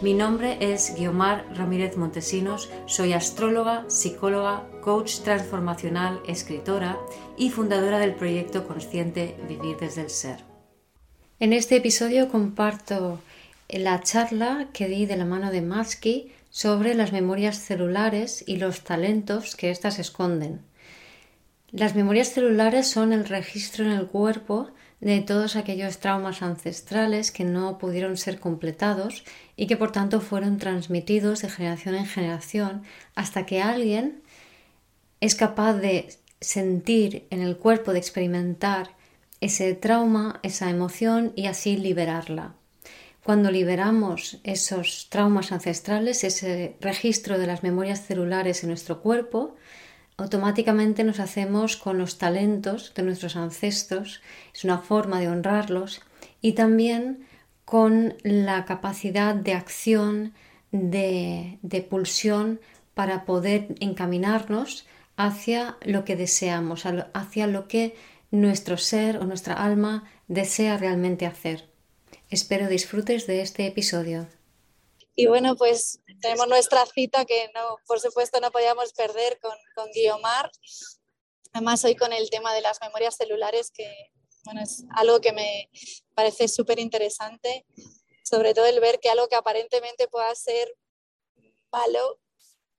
Mi nombre es Guiomar Ramírez Montesinos, soy astróloga, psicóloga, coach transformacional, escritora y fundadora del proyecto consciente Vivir desde el Ser. En este episodio comparto la charla que di de la mano de Matsky sobre las memorias celulares y los talentos que éstas esconden. Las memorias celulares son el registro en el cuerpo de todos aquellos traumas ancestrales que no pudieron ser completados y que por tanto fueron transmitidos de generación en generación hasta que alguien es capaz de sentir en el cuerpo, de experimentar ese trauma, esa emoción y así liberarla. Cuando liberamos esos traumas ancestrales, ese registro de las memorias celulares en nuestro cuerpo, automáticamente nos hacemos con los talentos de nuestros ancestros, es una forma de honrarlos y también con la capacidad de acción, de, pulsión para poder encaminarnos hacia lo que deseamos, hacia lo que nuestro ser o nuestra alma desea realmente hacer. Espero disfrutes de este episodio. Y bueno, pues tenemos nuestra cita que no, por supuesto no podíamos perder con, con Guiomar. Además hoy con el tema de las memorias celulares, que bueno, es algo que me parece súper interesante, sobre todo el ver que algo que aparentemente pueda ser malo,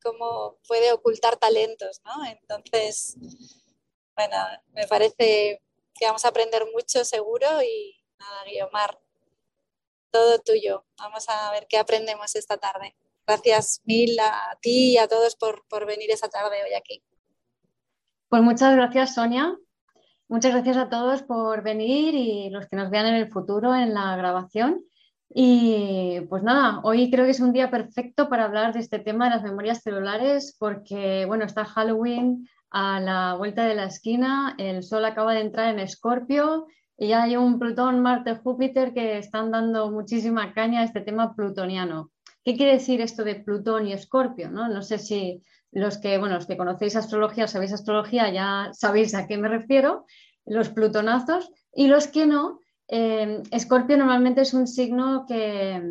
como puede ocultar talentos, ¿no? Entonces, bueno, me parece que vamos a aprender mucho seguro y nada, Guiomar, todo tuyo. Vamos a ver qué aprendemos esta tarde. Gracias mil a ti y a todos por, venir esta tarde hoy aquí. Pues muchas gracias, Sonia. Muchas gracias a todos por venir y los que nos vean en el futuro en la grabación. Y pues nada, hoy creo que es un día perfecto para hablar de este tema de las memorias celulares porque, bueno, está Halloween a la vuelta de la esquina, el sol acaba de entrar en Escorpio y ya hay un Plutón, Marte, Júpiter que están dando muchísima caña a este tema plutoniano. ¿Qué quiere decir esto de Plutón y Escorpio? No, no sé si los que, bueno, los que conocéis astrología o sabéis astrología ya sabéis a qué me refiero, los plutonazos, y los que no, eh, Escorpio normalmente es un signo que,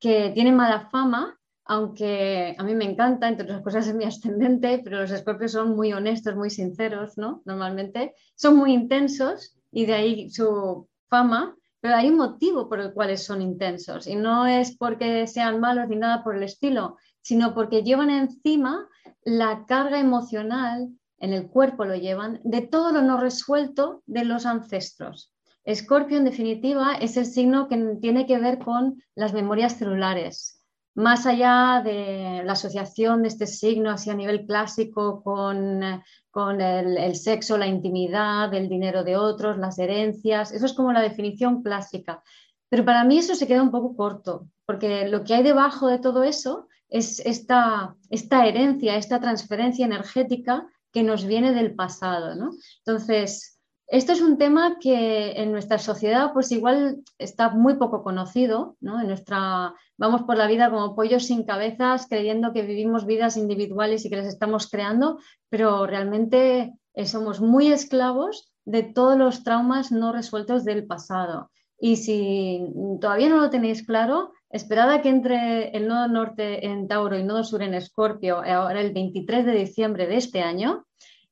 que tiene mala fama, aunque a mí me encanta, entre otras cosas es mi ascendente, pero los escorpios son muy honestos, muy sinceros, ¿no? Normalmente son muy intensos y de ahí su fama, pero hay un motivo por el cual son intensos y no es porque sean malos ni nada por el estilo, sino porque llevan encima la carga emocional, en el cuerpo lo llevan, de todo lo no resuelto de los ancestros. Escorpio, en definitiva, es el signo que tiene que ver con las memorias celulares, más allá de la asociación de este signo así a nivel clásico con, el, sexo, la intimidad, el dinero de otros, las herencias, eso es como la definición clásica. Pero para mí eso se queda un poco corto, porque lo que hay debajo de todo eso es esta, esta herencia, esta transferencia energética que nos viene del pasado. ¿no? Entonces, esto es un tema que en nuestra sociedad pues igual está muy poco conocido, ¿no? En nuestra, vamos por la vida como pollos sin cabezas, creyendo que vivimos vidas individuales y que las estamos creando, pero realmente eh, somos muy esclavos de todos los traumas no resueltos del pasado. Y si todavía no lo tenéis claro, esperad a que entre el nodo norte en Tauro y el nodo sur en Escorpio, ahora el 23 de diciembre de este año,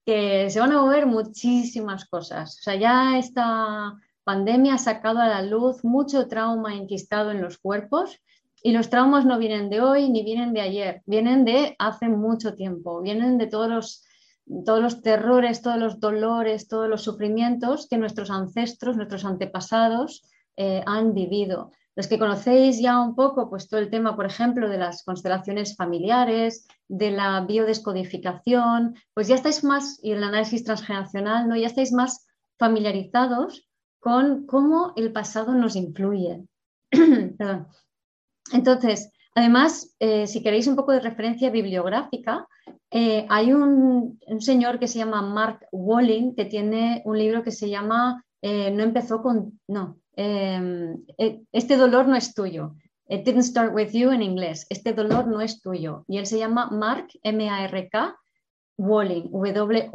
que se van a mover muchísimas cosas. O sea, ya esta pandemia ha sacado a la luz mucho trauma enquistado en los cuerpos y los traumas no vienen de hoy ni vienen de ayer, vienen de hace mucho tiempo, vienen de todos los, todos los terrores, todos los dolores, todos los sufrimientos que nuestros ancestros, nuestros antepasados eh, han vivido. Los que conocéis ya un poco, pues todo el tema, por ejemplo, de las constelaciones familiares, de la biodescodificación, pues ya estáis más, y el análisis transgeneracional, ¿no? ya estáis más familiarizados con cómo el pasado nos influye. Entonces, Además, eh, si queréis un poco de referencia bibliográfica, eh, hay un, señor que se llama Mark Walling que tiene un libro que se llama eh, No empezó con... No, este dolor no es tuyo. It didn't start with you en inglés. Este dolor no es tuyo. Y él se llama Mark, M-A-R-K, Walling, W-O-L-L-Y-N.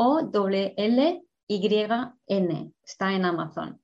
Está en Amazon.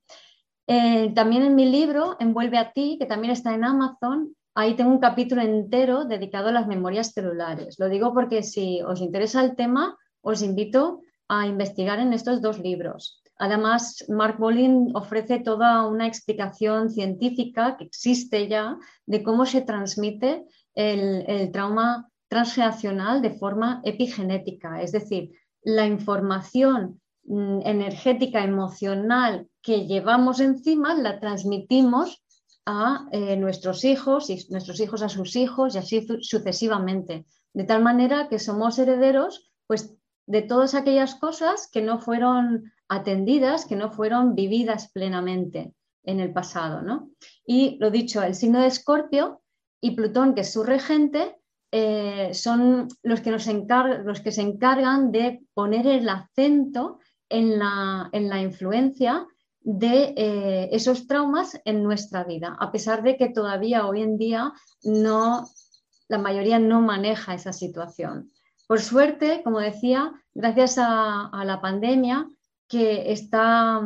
también en mi libro, Envuelve a ti, que también está en Amazon, Ahí tengo un capítulo entero dedicado a las memorias celulares. Lo digo porque si os interesa el tema, os invito a investigar en estos dos libros. Además, Mark Bolin ofrece toda una explicación científica que existe ya de cómo se transmite el, trauma transgeneracional de forma epigenética, es decir, la información mm, energética, emocional que llevamos encima la transmitimos a eh, nuestros hijos y nuestros hijos a sus hijos y así sucesivamente. De tal manera que somos herederos pues, de todas aquellas cosas que no fueron atendidas, que no fueron vividas plenamente en el pasado. ¿no? Y lo dicho, el signo de Escorpio y Plutón, que es su regente, eh, son los que, nos se encargan de poner el acento en la, en la influencia de eh, esos traumas en nuestra vida, a pesar de que todavía hoy en día la mayoría no maneja esa situación. Por suerte, como decía, gracias a, la pandemia, que está,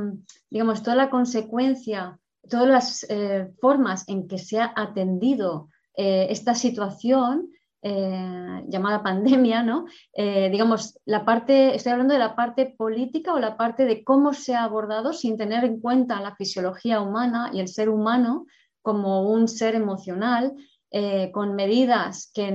digamos, toda la consecuencia, todas las eh, formas en que se ha atendido eh, esta situación eh, llamada pandemia, ¿no? Digamos, la parte, estoy hablando de la parte política o la parte de cómo se ha abordado sin tener en cuenta la fisiología humana y el ser humano como un ser emocional, con medidas que,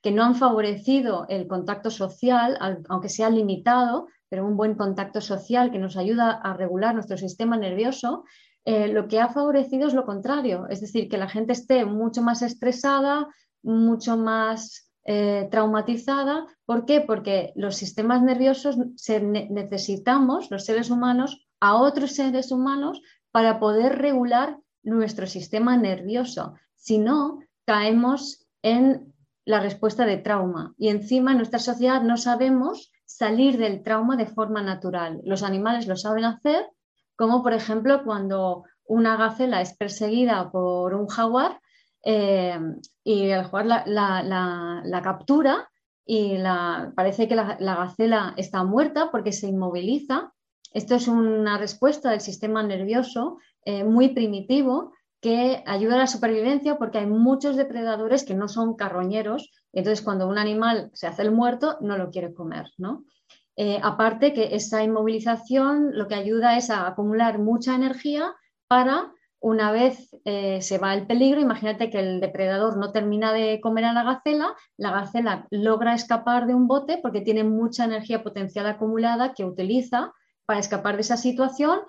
que, no han favorecido el contacto social, aunque sea limitado, pero un buen contacto social que nos ayuda a regular nuestro sistema nervioso, lo que ha favorecido es lo contrario, es decir, que la gente esté mucho más estresada, mucho más eh, traumatizada. ¿Por qué? Porque los sistemas nerviosos necesitamos, los seres humanos, a otros seres humanos para poder regular nuestro sistema nervioso. Si no, caemos en la respuesta de trauma. Y encima en nuestra sociedad no sabemos salir del trauma de forma natural. Los animales lo saben hacer, como por ejemplo cuando una gacela es perseguida por un jaguar, eh, y el jugar la, captura y parece que la, gacela está muerta porque se inmoviliza. Esto es una respuesta del sistema nervioso eh, muy primitivo que ayuda a la supervivencia porque hay muchos depredadores que no son carroñeros. Entonces, cuando un animal se hace el muerto, no lo quiere comer. ¿no? Eh, aparte que esa inmovilización lo que ayuda es a acumular mucha energía para una vez eh, se va el peligro, imagínate que el depredador no termina de comer a la gacela, la gacela logra escapar de un bote porque tiene mucha energía potencial acumulada que utiliza para escapar de esa situación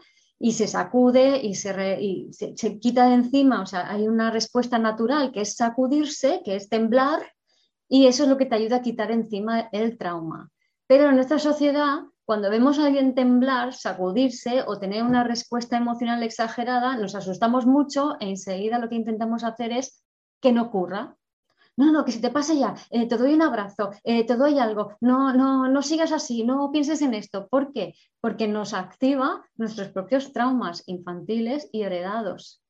y se sacude y, se, se, quita de encima, o sea, hay una respuesta natural que es sacudirse, que es temblar, y eso es lo que te ayuda a quitar encima el trauma. Pero en nuestra sociedad cuando vemos a alguien temblar, sacudirse o tener una respuesta emocional exagerada, nos asustamos mucho e enseguida lo que intentamos hacer es que no ocurra. No, no, que si te pase ya, eh, te doy un abrazo, eh, te doy algo, no, no, no sigas así, no pienses en esto. ¿Por qué? Porque nos activa nuestros propios traumas infantiles y heredados.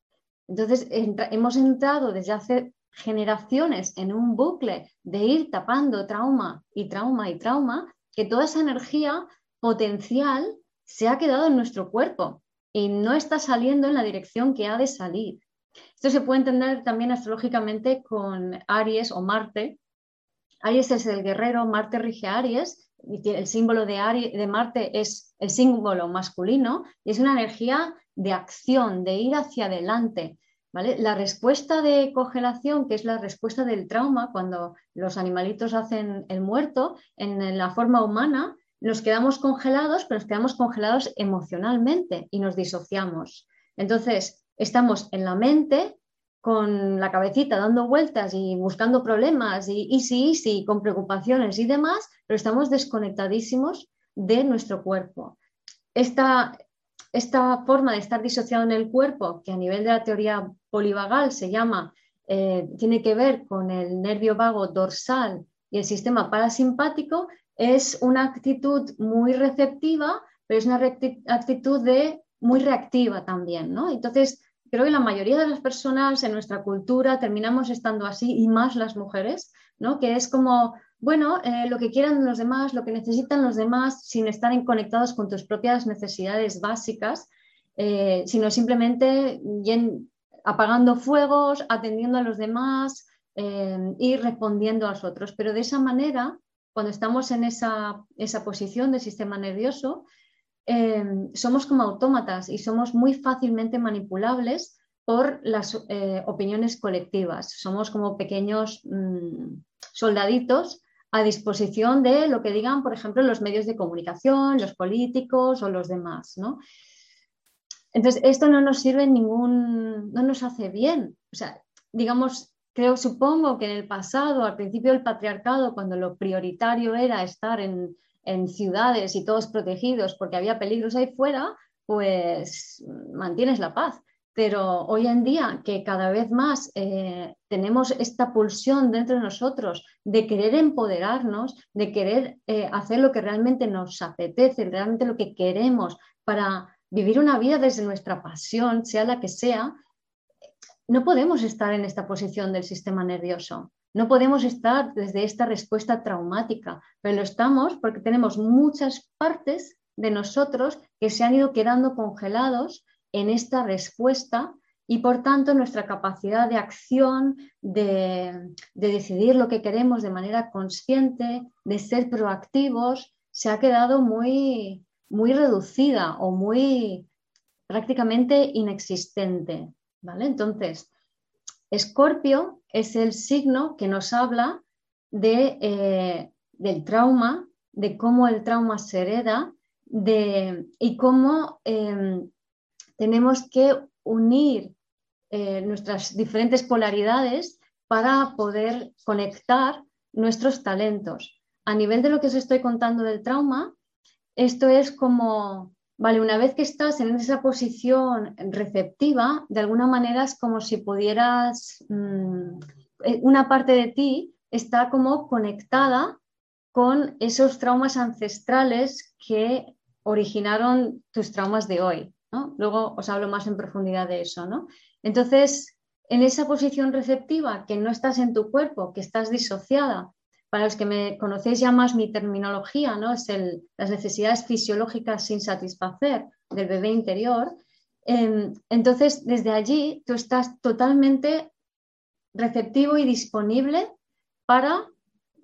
Entonces, hemos entrado desde hace generaciones en un bucle de ir tapando trauma y trauma y trauma, que toda esa energía potencial se ha quedado en nuestro cuerpo y no está saliendo en la dirección que ha de salir. Esto se puede entender también astrológicamente con Aries o Marte. Aries es el guerrero, Marte rige a Aries, y el símbolo de, Aries, de Marte es el símbolo masculino y es una energía de acción, de ir hacia adelante. ¿vale? La respuesta de congelación, que es la respuesta del trauma, cuando los animalitos hacen el muerto, en la forma humana nos quedamos congelados, pero nos quedamos congelados emocionalmente y nos disociamos. Entonces, estamos en la mente con la cabecita dando vueltas y buscando problemas y, sí, sí, con preocupaciones y demás, pero estamos desconectadísimos de nuestro cuerpo. Esta, esta forma de estar disociado en el cuerpo, que a nivel de la teoría polivagal se llama eh, tiene que ver con el nervio vago dorsal y el sistema parasimpático, es una actitud muy receptiva, pero es una actitud de, muy reactiva también, ¿no? Entonces, creo que la mayoría de las personas en nuestra cultura terminamos estando así, y más las mujeres, ¿no? Que es como, bueno, eh, lo que quieran los demás, lo que necesitan los demás, sin estar conectados con tus propias necesidades básicas, eh, sino simplemente apagando fuegos, atendiendo a los demás eh, y respondiendo a los otros. Pero de esa manera cuando estamos en esa, posición del sistema nervioso, em, somos como autómatas y somos muy fácilmente manipulables por las eh, opiniones colectivas. Somos como pequeños mm, soldaditos a disposición de lo que digan, por ejemplo, los medios de comunicación, los políticos o los demás. Entonces, esto no nos sirve en ningún, no nos hace bien. O sea, digamos, Creo, supongo que en el pasado, al principio del patriarcado, cuando lo prioritario era estar en, ciudades y todos protegidos porque había peligros ahí fuera, pues mantienes la paz. Pero hoy en día, que cada vez más eh, tenemos esta pulsión dentro de nosotros de querer empoderarnos, de querer eh, hacer lo que realmente nos apetece, realmente lo que queremos para vivir una vida desde nuestra pasión, sea la que sea, no podemos estar en esta posición del sistema nervioso. No podemos estar desde esta respuesta traumática, pero lo estamos porque tenemos muchas partes de nosotros que se han ido quedando congelados en esta respuesta y por tanto nuestra capacidad de acción, de, decidir lo que queremos de manera consciente, de ser proactivos, se ha quedado muy, muy reducida o muy prácticamente inexistente. Entonces, Escorpio es el signo que nos habla de, eh, del trauma, de cómo el trauma se hereda de, y cómo em, tenemos que unir eh, nuestras diferentes polaridades para poder conectar nuestros talentos. A nivel de lo que os estoy contando del trauma, esto es como Vale, una vez que estás en esa posición receptiva, de alguna manera es como si pudieras, mm, eh, una parte de ti está como conectada con esos traumas ancestrales que originaron tus traumas de hoy. Luego os hablo más en profundidad de eso. ¿no? Entonces, en esa posición receptiva, que no estás en tu cuerpo, que estás disociada, para los que me conocéis ya más mi terminología, ¿no? es las necesidades fisiológicas sin satisfacer del bebé interior. Em, entonces, desde allí tú estás totalmente receptivo y disponible para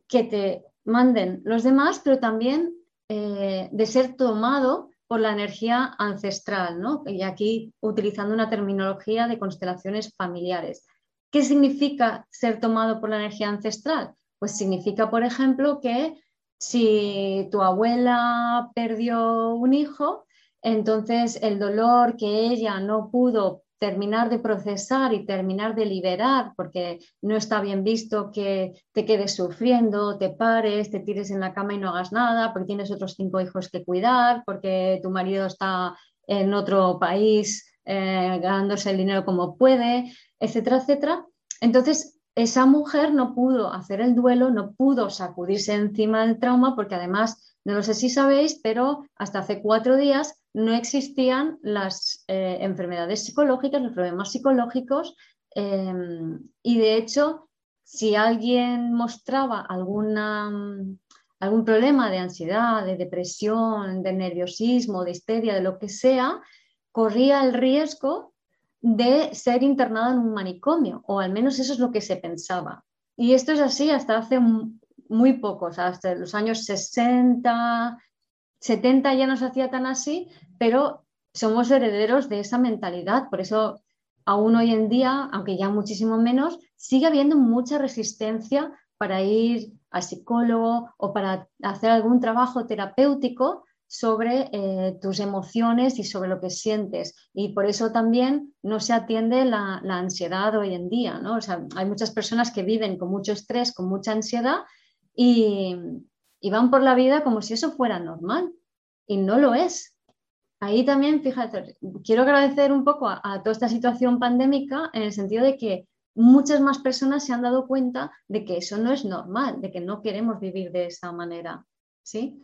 que te manden los demás, pero también eh, de ser tomado por la energía ancestral, ¿no? y aquí utilizando una terminología de constelaciones familiares. ¿Qué significa ser tomado por la energía ancestral? Pues significa, por ejemplo, que si tu abuela perdió un hijo, entonces el dolor que ella no pudo terminar de procesar y terminar de liberar, porque no está bien visto que te quedes sufriendo, te pares, te tires en la cama y no hagas nada, porque tienes otros cinco hijos que cuidar, porque tu marido está en otro país eh, ganándose el dinero como puede, etcétera, etcétera. Entonces, esa mujer no pudo hacer el duelo, no pudo sacudirse encima del trauma, porque además, no lo sé si sabéis, pero hasta hace cuatro días no existían las eh, enfermedades psicológicas, los problemas psicológicos, em, y de hecho, si alguien mostraba alguna, algún problema de ansiedad, de depresión, de nerviosismo, de histeria, de lo que sea, corría el riesgo de ser internada en un manicomio, o al menos eso es lo que se pensaba. Y esto es así hasta hace muy pocos, hasta los años 60, 70 ya no se hacía tan así, pero somos herederos de esa mentalidad. Por eso, aún hoy en día, aunque ya muchísimo menos, sigue habiendo mucha resistencia para ir al psicólogo o para hacer algún trabajo terapéutico sobre eh, tus emociones y sobre lo que sientes. Y por eso también no se atiende la, ansiedad hoy en día. ¿no? hay muchas personas que viven con mucho estrés, con mucha ansiedad y, van por la vida como si eso fuera normal. Y no lo es. Ahí también, fíjate, quiero agradecer un poco a, toda esta situación pandémica en el sentido de que muchas más personas se han dado cuenta de que eso no es normal, de que no queremos vivir de esa manera. ¿sí?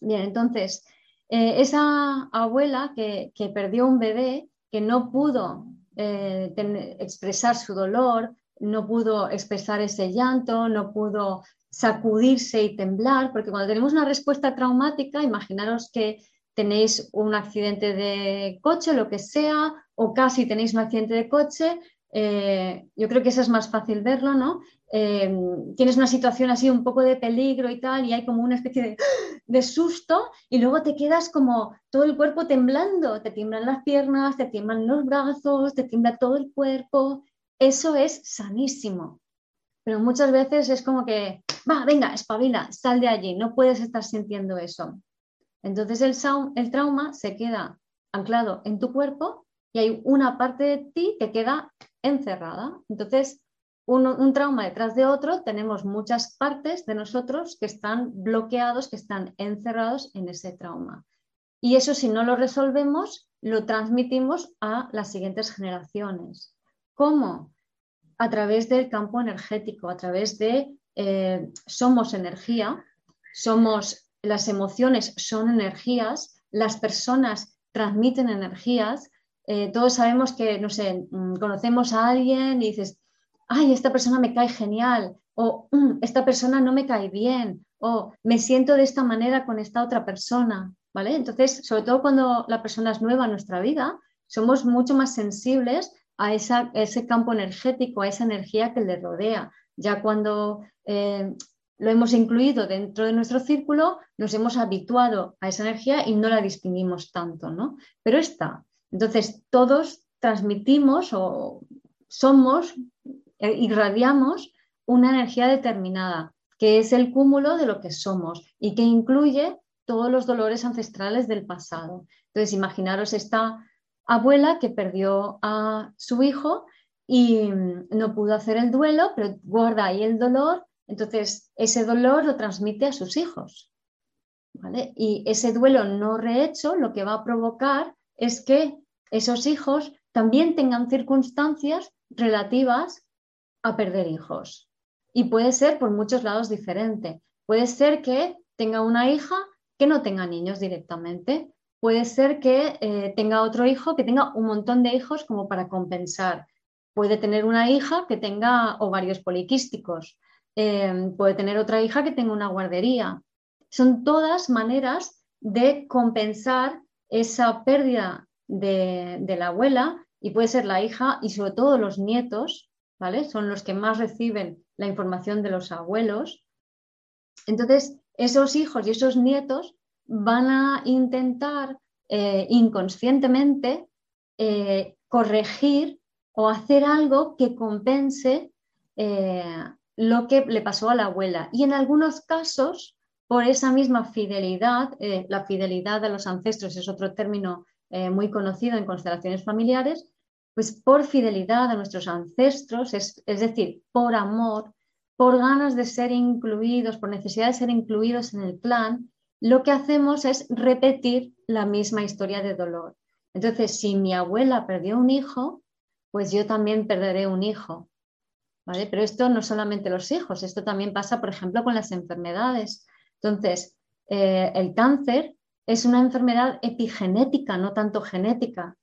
Bien, entonces, eh, esa abuela que, perdió un bebé, que no pudo eh, expresar su dolor, no pudo expresar ese llanto, no pudo sacudirse y temblar, porque cuando tenemos una respuesta traumática, imaginaros que tenéis un accidente de coche, lo que sea, o casi tenéis un accidente de coche, eh, yo creo que eso es más fácil verlo, ¿no? Eh, tienes una situación así un poco de peligro y tal, y hay como una especie de, susto, y luego te quedas como todo el cuerpo temblando, te tiemblan las piernas, te tiemblan los brazos, te tiembla todo el cuerpo. Eso es sanísimo. Pero muchas veces es como que, va, venga, espabila, sal de allí, no puedes estar sintiendo eso. Entonces el, el trauma se queda anclado en tu cuerpo y hay una parte de ti que queda encerrada. Entonces, un, trauma detrás de otro, tenemos muchas partes de nosotros que están bloqueados, que están encerrados en ese trauma. Y eso si no lo resolvemos, lo transmitimos a las siguientes generaciones. ¿Cómo? A través del campo energético, a través de eh, somos energía, somos las emociones son energías, las personas transmiten energías, eh, todos sabemos que, no sé, mm, conocemos a alguien y dices, ay, esta persona me cae genial, o mm, esta persona no me cae bien, o me siento de esta manera con esta otra persona, ¿vale? Entonces, sobre todo cuando la persona es nueva en nuestra vida, somos mucho más sensibles a, ese campo energético, a esa energía que le rodea. Ya cuando eh, lo hemos incluido dentro de nuestro círculo, nos hemos habituado a esa energía y no la distinguimos tanto, ¿no? Pero está, entonces, todos transmitimos o somos, irradiamos una energía determinada, que es el cúmulo de lo que somos y que incluye todos los dolores ancestrales del pasado. Entonces, imaginaros esta abuela que perdió a su hijo y no pudo hacer el duelo, pero guarda ahí el dolor, entonces ese dolor lo transmite a sus hijos. Y ese duelo no rehecho lo que va a provocar es que esos hijos también tengan circunstancias relativas a perder hijos. Y puede ser por muchos lados diferente. Puede ser que tenga una hija que no tenga niños directamente. Puede ser que eh, tenga otro hijo que tenga un montón de hijos como para compensar. Puede tener una hija que tenga ovarios poliquísticos. Eh, puede tener otra hija que tenga una guardería. Son todas maneras de compensar esa pérdida de, la abuela y puede ser la hija y sobre todo los nietos, Son los que más reciben la información de los abuelos. Entonces, esos hijos y esos nietos van a intentar eh, inconscientemente eh, corregir o hacer algo que compense eh, lo que le pasó a la abuela. Y en algunos casos, por esa misma fidelidad, la fidelidad a los ancestros es otro término muy conocido en constelaciones familiares, pues por fidelidad a nuestros ancestros, es, decir, por amor, por ganas de ser incluidos, por necesidad de ser incluidos en el plan, lo que hacemos es repetir la misma historia de dolor. Entonces, si mi abuela perdió un hijo, pues yo también perderé un hijo. ¿vale? Pero esto no solamente los hijos, esto también pasa, por ejemplo, con las enfermedades. Entonces, eh, el cáncer es una enfermedad epigenética, no tanto genética.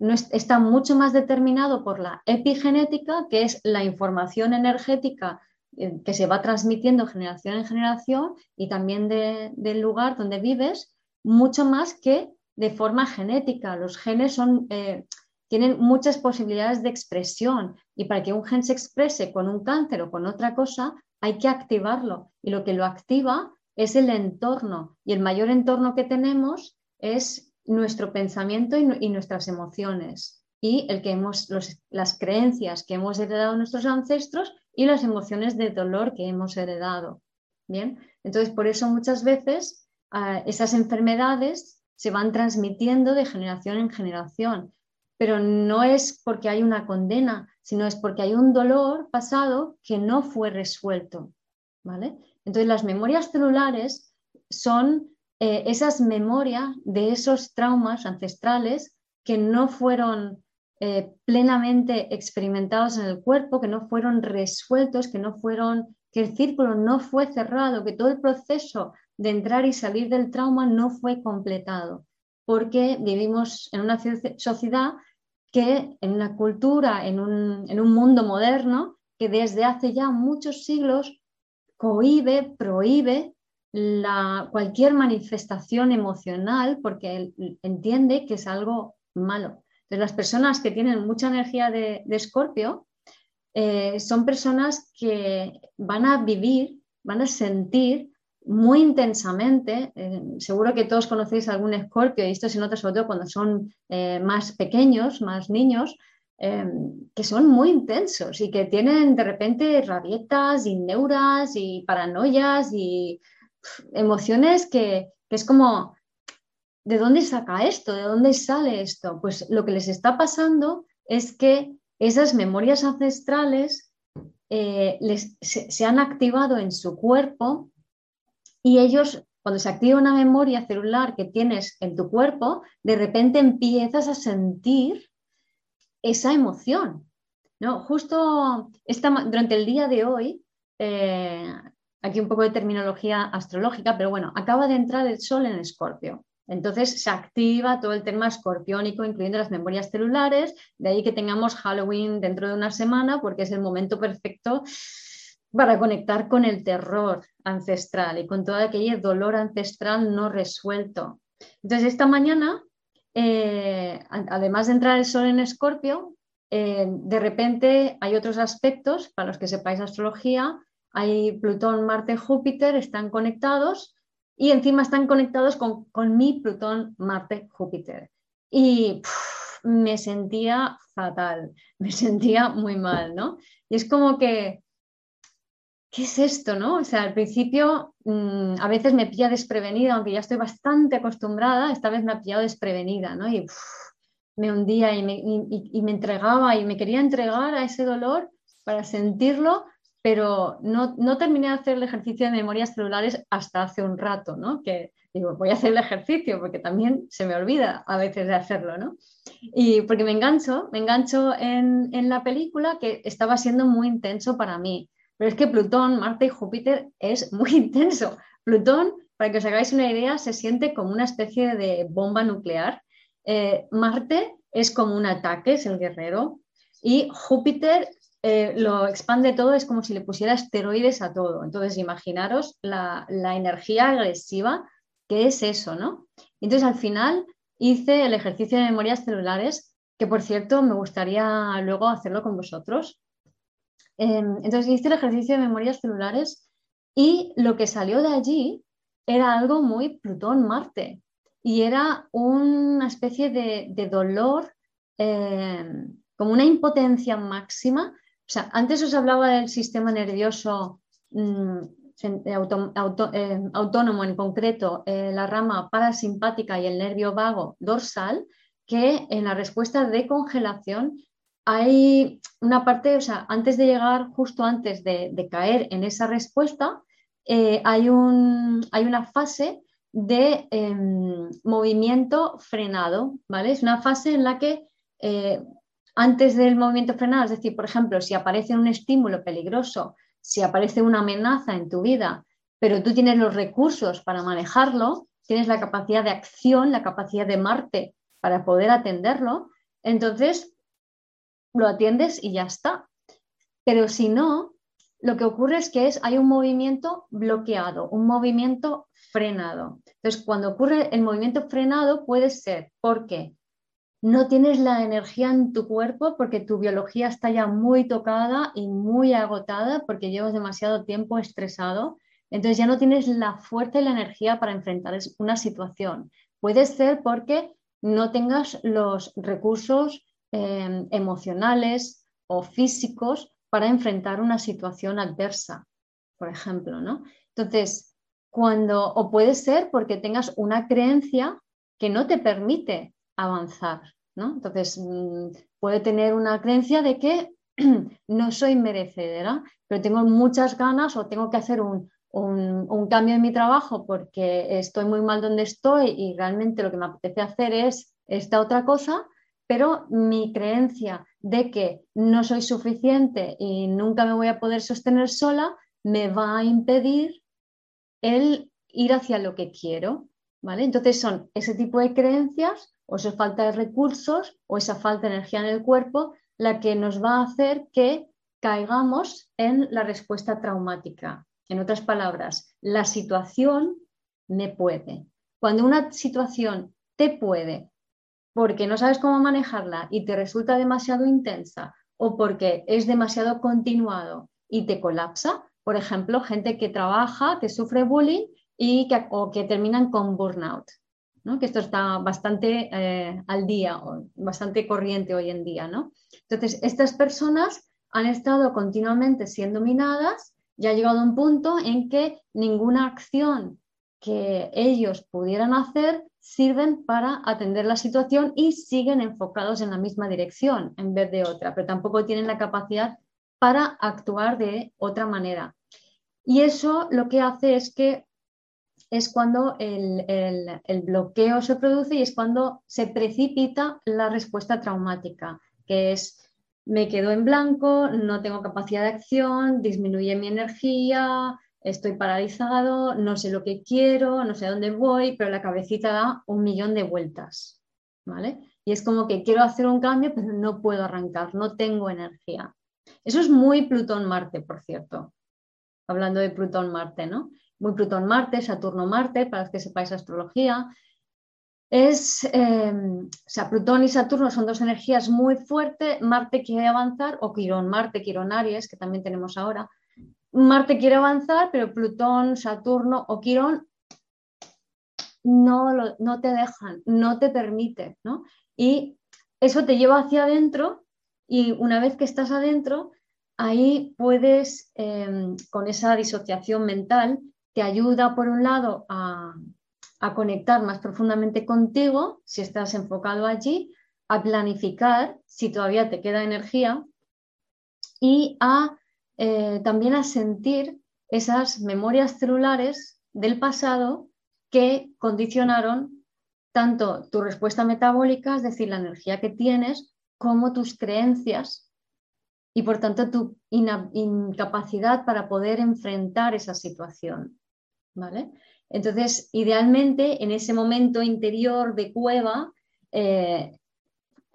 No está mucho más determinado por la epigenética, que es la información energética eh, que se va transmitiendo generación en generación y también del lugar donde vives, mucho más que de forma genética. Los genes son, eh, tienen muchas posibilidades de expresión y para que un gen se exprese con un cáncer o con otra cosa, hay que activarlo y lo que lo activa es el entorno y el mayor entorno que tenemos es nuestro pensamiento y, nuestras emociones y el que hemos, las creencias que hemos heredado nuestros ancestros y las emociones de dolor que hemos heredado. Bien, entonces por eso muchas veces ah, esas enfermedades se van transmitiendo de generación en generación, pero no es porque hay una condena, sino es porque hay un dolor pasado que no fue resuelto. ¿vale? Entonces, las memorias celulares son eh, esas memorias de esos traumas ancestrales que no fueron eh, plenamente experimentados en el cuerpo, que no fueron resueltos, que no fueron, que el círculo no fue cerrado, que todo el proceso de entrar y salir del trauma no fue completado, porque vivimos en una sociedad que en una cultura, en un, en un mundo moderno, que desde hace ya muchos siglos cohibe, prohíbe la, cualquier manifestación emocional porque entiende que es algo malo. Las personas que tienen mucha energía de escorpio eh, son personas que van a vivir, van a sentir muy intensamente. Eh, seguro que todos conocéis algún escorpio y esto se nota sobre todo cuando son eh, más pequeños, más niños, que son muy intensos y que tienen de repente rabietas y neuras y paranoias y emociones que, es como, ¿de dónde saca esto? ¿De dónde sale esto? Pues lo que les está pasando es que esas memorias ancestrales eh, se, han activado en su cuerpo y ellos, cuando se activa una memoria celular que tienes en tu cuerpo, de repente empiezas a sentir esa emoción. ¿no? Justo durante el día de hoy, eh, aquí un poco de terminología astrológica, pero bueno, acaba de entrar el sol en Escorpio. Entonces se activa todo el tema escorpiónico, incluyendo las memorias celulares, de ahí que tengamos Halloween dentro de una semana, porque es el momento perfecto para conectar con el terror ancestral y con todo aquel dolor ancestral no resuelto. Entonces, esta mañana, eh, además de entrar el sol en Escorpio, eh, de repente hay otros aspectos, para los que sepáis astrología, hay Plutón, Marte, Júpiter, están conectados y encima están conectados con, mi Plutón, Marte, Júpiter. Y me sentía fatal, me sentía muy mal, ¿no? Y es como que, ¿qué es esto, no? O sea, al principio mm, a veces me pilla desprevenida, aunque ya estoy bastante acostumbrada, esta vez me ha pillado desprevenida, ¿no? Y me hundía y me, y me entregaba y me quería entregar a ese dolor para sentirlo pero no, no, terminé de hacer el ejercicio de memorias celulares hasta hace un rato, ¿no? Que digo, voy a hacer el ejercicio porque también se me olvida a veces de hacerlo, ¿no? Y porque me engancho, me engancho en, en la película que estaba siendo muy intenso para mí. Pero es que Plutón, Marte y Júpiter es muy intenso. Plutón, para que os hagáis una idea, se siente como una especie de bomba nuclear. Eh, Marte es como un ataque, es el guerrero. Y Júpiter eh, lo expande todo, es como si le pusiera esteroides a todo. Entonces, imaginaros la, energía agresiva que es eso, ¿no? Entonces, al final hice el ejercicio de memorias celulares, que por cierto me gustaría luego hacerlo con vosotros. Em, entonces, hice el ejercicio de memorias celulares y lo que salió de allí era algo muy Plutón-Marte y era una especie de, dolor, em, como una impotencia máxima o sea, antes os hablaba del sistema nervioso mm, eh, autónomo, en concreto eh, la rama parasimpática y el nervio vago dorsal, que en la respuesta de congelación hay una parte, o sea, antes de llegar, justo antes de, caer en esa respuesta, eh, hay, un, hay, una fase de em, movimiento frenado, ¿vale? Es una fase en la que antes del movimiento frenado, es decir, por ejemplo, si aparece un estímulo peligroso, si aparece una amenaza en tu vida, pero tú tienes los recursos para manejarlo, tienes la capacidad de acción, la capacidad de Marte para poder atenderlo, entonces lo atiendes y ya está. Pero si no, lo que ocurre es que hay un movimiento bloqueado, un movimiento frenado. Entonces, cuando ocurre el movimiento frenado puede ser porque no tienes la energía en tu cuerpo porque tu biología está ya muy tocada y muy agotada porque llevas demasiado tiempo estresado. Entonces ya no tienes la fuerza y la energía para enfrentar una situación. Puede ser porque no tengas los recursos em, emocionales o físicos para enfrentar una situación adversa, por ejemplo, ¿no? Entonces, cuando, o puede ser porque tengas una creencia que no te permite avanzar. ¿no? Entonces, mm, puede tener una creencia de que no soy merecedora, pero tengo muchas ganas o tengo que hacer un, cambio en mi trabajo porque estoy muy mal donde estoy y realmente lo que me apetece hacer es esta otra cosa, pero mi creencia de que no soy suficiente y nunca me voy a poder sostener sola me va a impedir el ir hacia lo que quiero. ¿vale? Entonces son ese tipo de creencias o esa falta de recursos o esa falta de energía en el cuerpo la que nos va a hacer que caigamos en la respuesta traumática. En otras palabras, la situación me puede. Cuando una situación te puede porque no sabes cómo manejarla y te resulta demasiado intensa o porque es demasiado continuado y te colapsa, por ejemplo, gente que trabaja, que sufre bullying y que, o que terminan con burnout, ¿no? que esto está bastante eh, al día, bastante corriente hoy en día. ¿no? Entonces, estas personas han estado continuamente siendo minadas y ha llegado un punto en que ninguna acción que ellos pudieran hacer sirven para atender la situación y siguen enfocados en la misma dirección en vez de otra, pero tampoco tienen la capacidad para actuar de otra manera. Y eso lo que hace es que es cuando el, el, bloqueo se produce y es cuando se precipita la respuesta traumática, que es me quedo en blanco, no tengo capacidad de acción, disminuye mi energía, estoy paralizado, no sé lo que quiero, no sé dónde voy, pero la cabecita da un millón de vueltas, ¿vale? Y es como que quiero hacer un cambio, pero no puedo arrancar, no tengo energía. Eso es muy Plutón-Marte, por cierto, hablando de Plutón-Marte, ¿no? Muy Plutón-Marte, Saturno-Marte, para los que sepáis astrología. Es, eh, o sea, Plutón y Saturno son dos energías muy fuertes. Marte quiere avanzar, o Quirón, Marte, Quirón, Aries, que también tenemos ahora, Marte quiere avanzar, pero Plutón, Saturno o Quirón no, no te dejan, no te permite, ¿no? Y eso te lleva hacia adentro y una vez que estás adentro, ahí puedes, em, con esa disociación mental, te ayuda por un lado a, conectar más profundamente contigo, si estás enfocado allí, a planificar si todavía te queda energía y a eh, también a sentir esas memorias celulares del pasado que condicionaron tanto tu respuesta metabólica, es decir, la energía que tienes, como tus creencias y por tanto tu incapacidad para poder enfrentar esa situación. Entonces, idealmente, en ese momento interior de cueva, eh,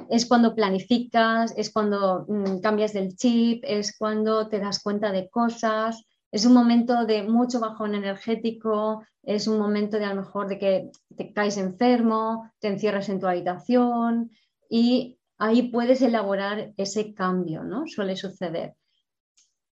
es cuando planificas, es cuando mm, cambias del chip, es cuando te das cuenta de cosas, es un momento de mucho bajón energético, es un momento de a lo mejor de que te caes enfermo, te encierras en tu habitación y ahí puedes elaborar ese cambio, ¿no? Suele suceder.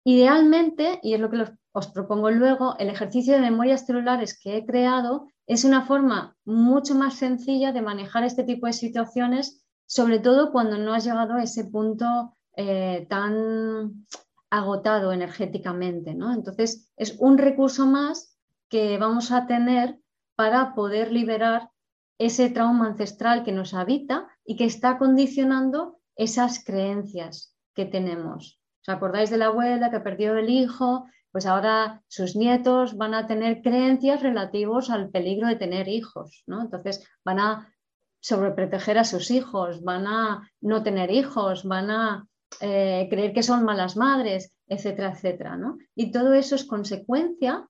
Idealmente, y es lo que os propongo luego, el ejercicio de memorias celulares que he creado es una forma mucho más sencilla de manejar este tipo de situaciones sobre todo cuando no has llegado a ese punto eh, tan agotado energéticamente. ¿no? Entonces, es un recurso más que vamos a tener para poder liberar ese trauma ancestral que nos habita y que está condicionando esas creencias que tenemos. ¿Os acordáis de la abuela que perdió el hijo? Pues ahora sus nietos van a tener creencias relativos al peligro de tener hijos, ¿no? Entonces van a sobreproteger a sus hijos, van a no tener hijos, van a eh, creer que son malas madres, etcétera, etcétera. ¿no? Y todo eso es consecuencia,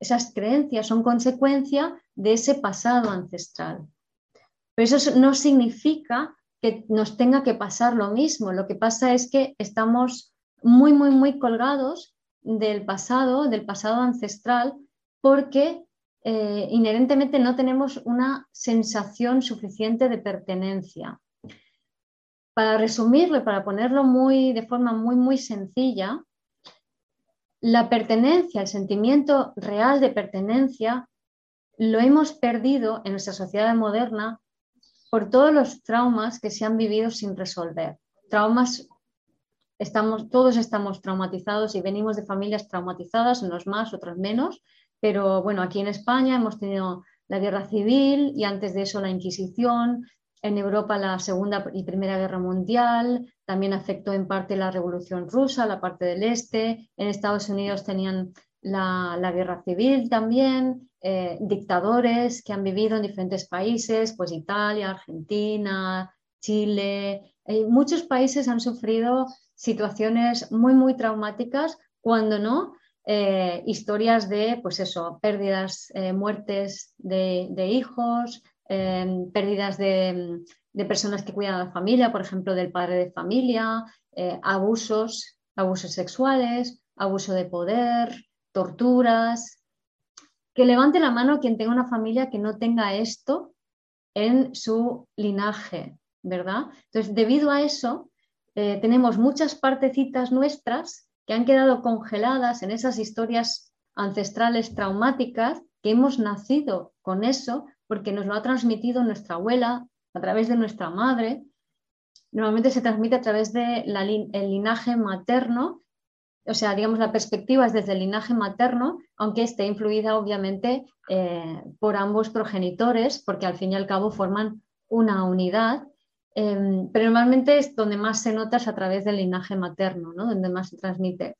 esas creencias son consecuencia de ese pasado ancestral. Pero eso no significa que nos tenga que pasar lo mismo. Lo que pasa es que estamos muy, muy, muy colgados del pasado, del pasado ancestral, porque eh, inherentemente no tenemos una sensación suficiente de pertenencia. Para resumirlo para ponerlo muy, de forma muy, muy sencilla, la pertenencia, el sentimiento real de pertenencia, lo hemos perdido en nuestra sociedad moderna por todos los traumas que se han vivido sin resolver. Traumas, estamos, todos estamos traumatizados y venimos de familias traumatizadas, unos más, otros menos, pero bueno, aquí en España hemos tenido la guerra civil y antes de eso la Inquisición, en Europa la Segunda y Primera Guerra Mundial, también afectó en parte la Revolución Rusa, la parte del Este, en Estados Unidos tenían la, Guerra Civil también, eh, dictadores que han vivido en diferentes países, pues Italia, Argentina, Chile, eh, muchos países han sufrido situaciones muy, muy traumáticas, cuando no, eh, historias de, pues eso, pérdidas, eh, muertes de, hijos, em, pérdidas de, personas que cuidan a la familia, por ejemplo, del padre de familia, abusos, abusos sexuales, abuso de poder, torturas. Que levante la mano quien tenga una familia que no tenga esto en su linaje, ¿verdad? Entonces, debido a eso, eh, tenemos muchas partecitas nuestras que han quedado congeladas en esas historias ancestrales traumáticas que hemos nacido con eso porque nos lo ha transmitido nuestra abuela a través de nuestra madre. Normalmente se transmite a través del linaje materno, o sea, digamos, la perspectiva es desde el linaje materno, aunque esté influida obviamente eh, por ambos progenitores, porque al fin y al cabo forman una unidad Em, pero normalmente es donde más se nota es a través del linaje materno, ¿no? donde más se transmite.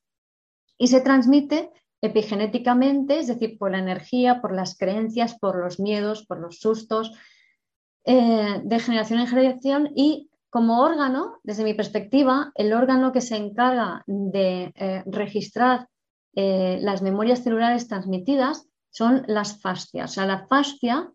Y se transmite epigenéticamente, es decir, por la energía, por las creencias, por los miedos, por los sustos, eh, de generación en generación y como órgano, desde mi perspectiva, el órgano que se encarga de eh, registrar eh, las memorias celulares transmitidas son las fascias. O sea, la fascia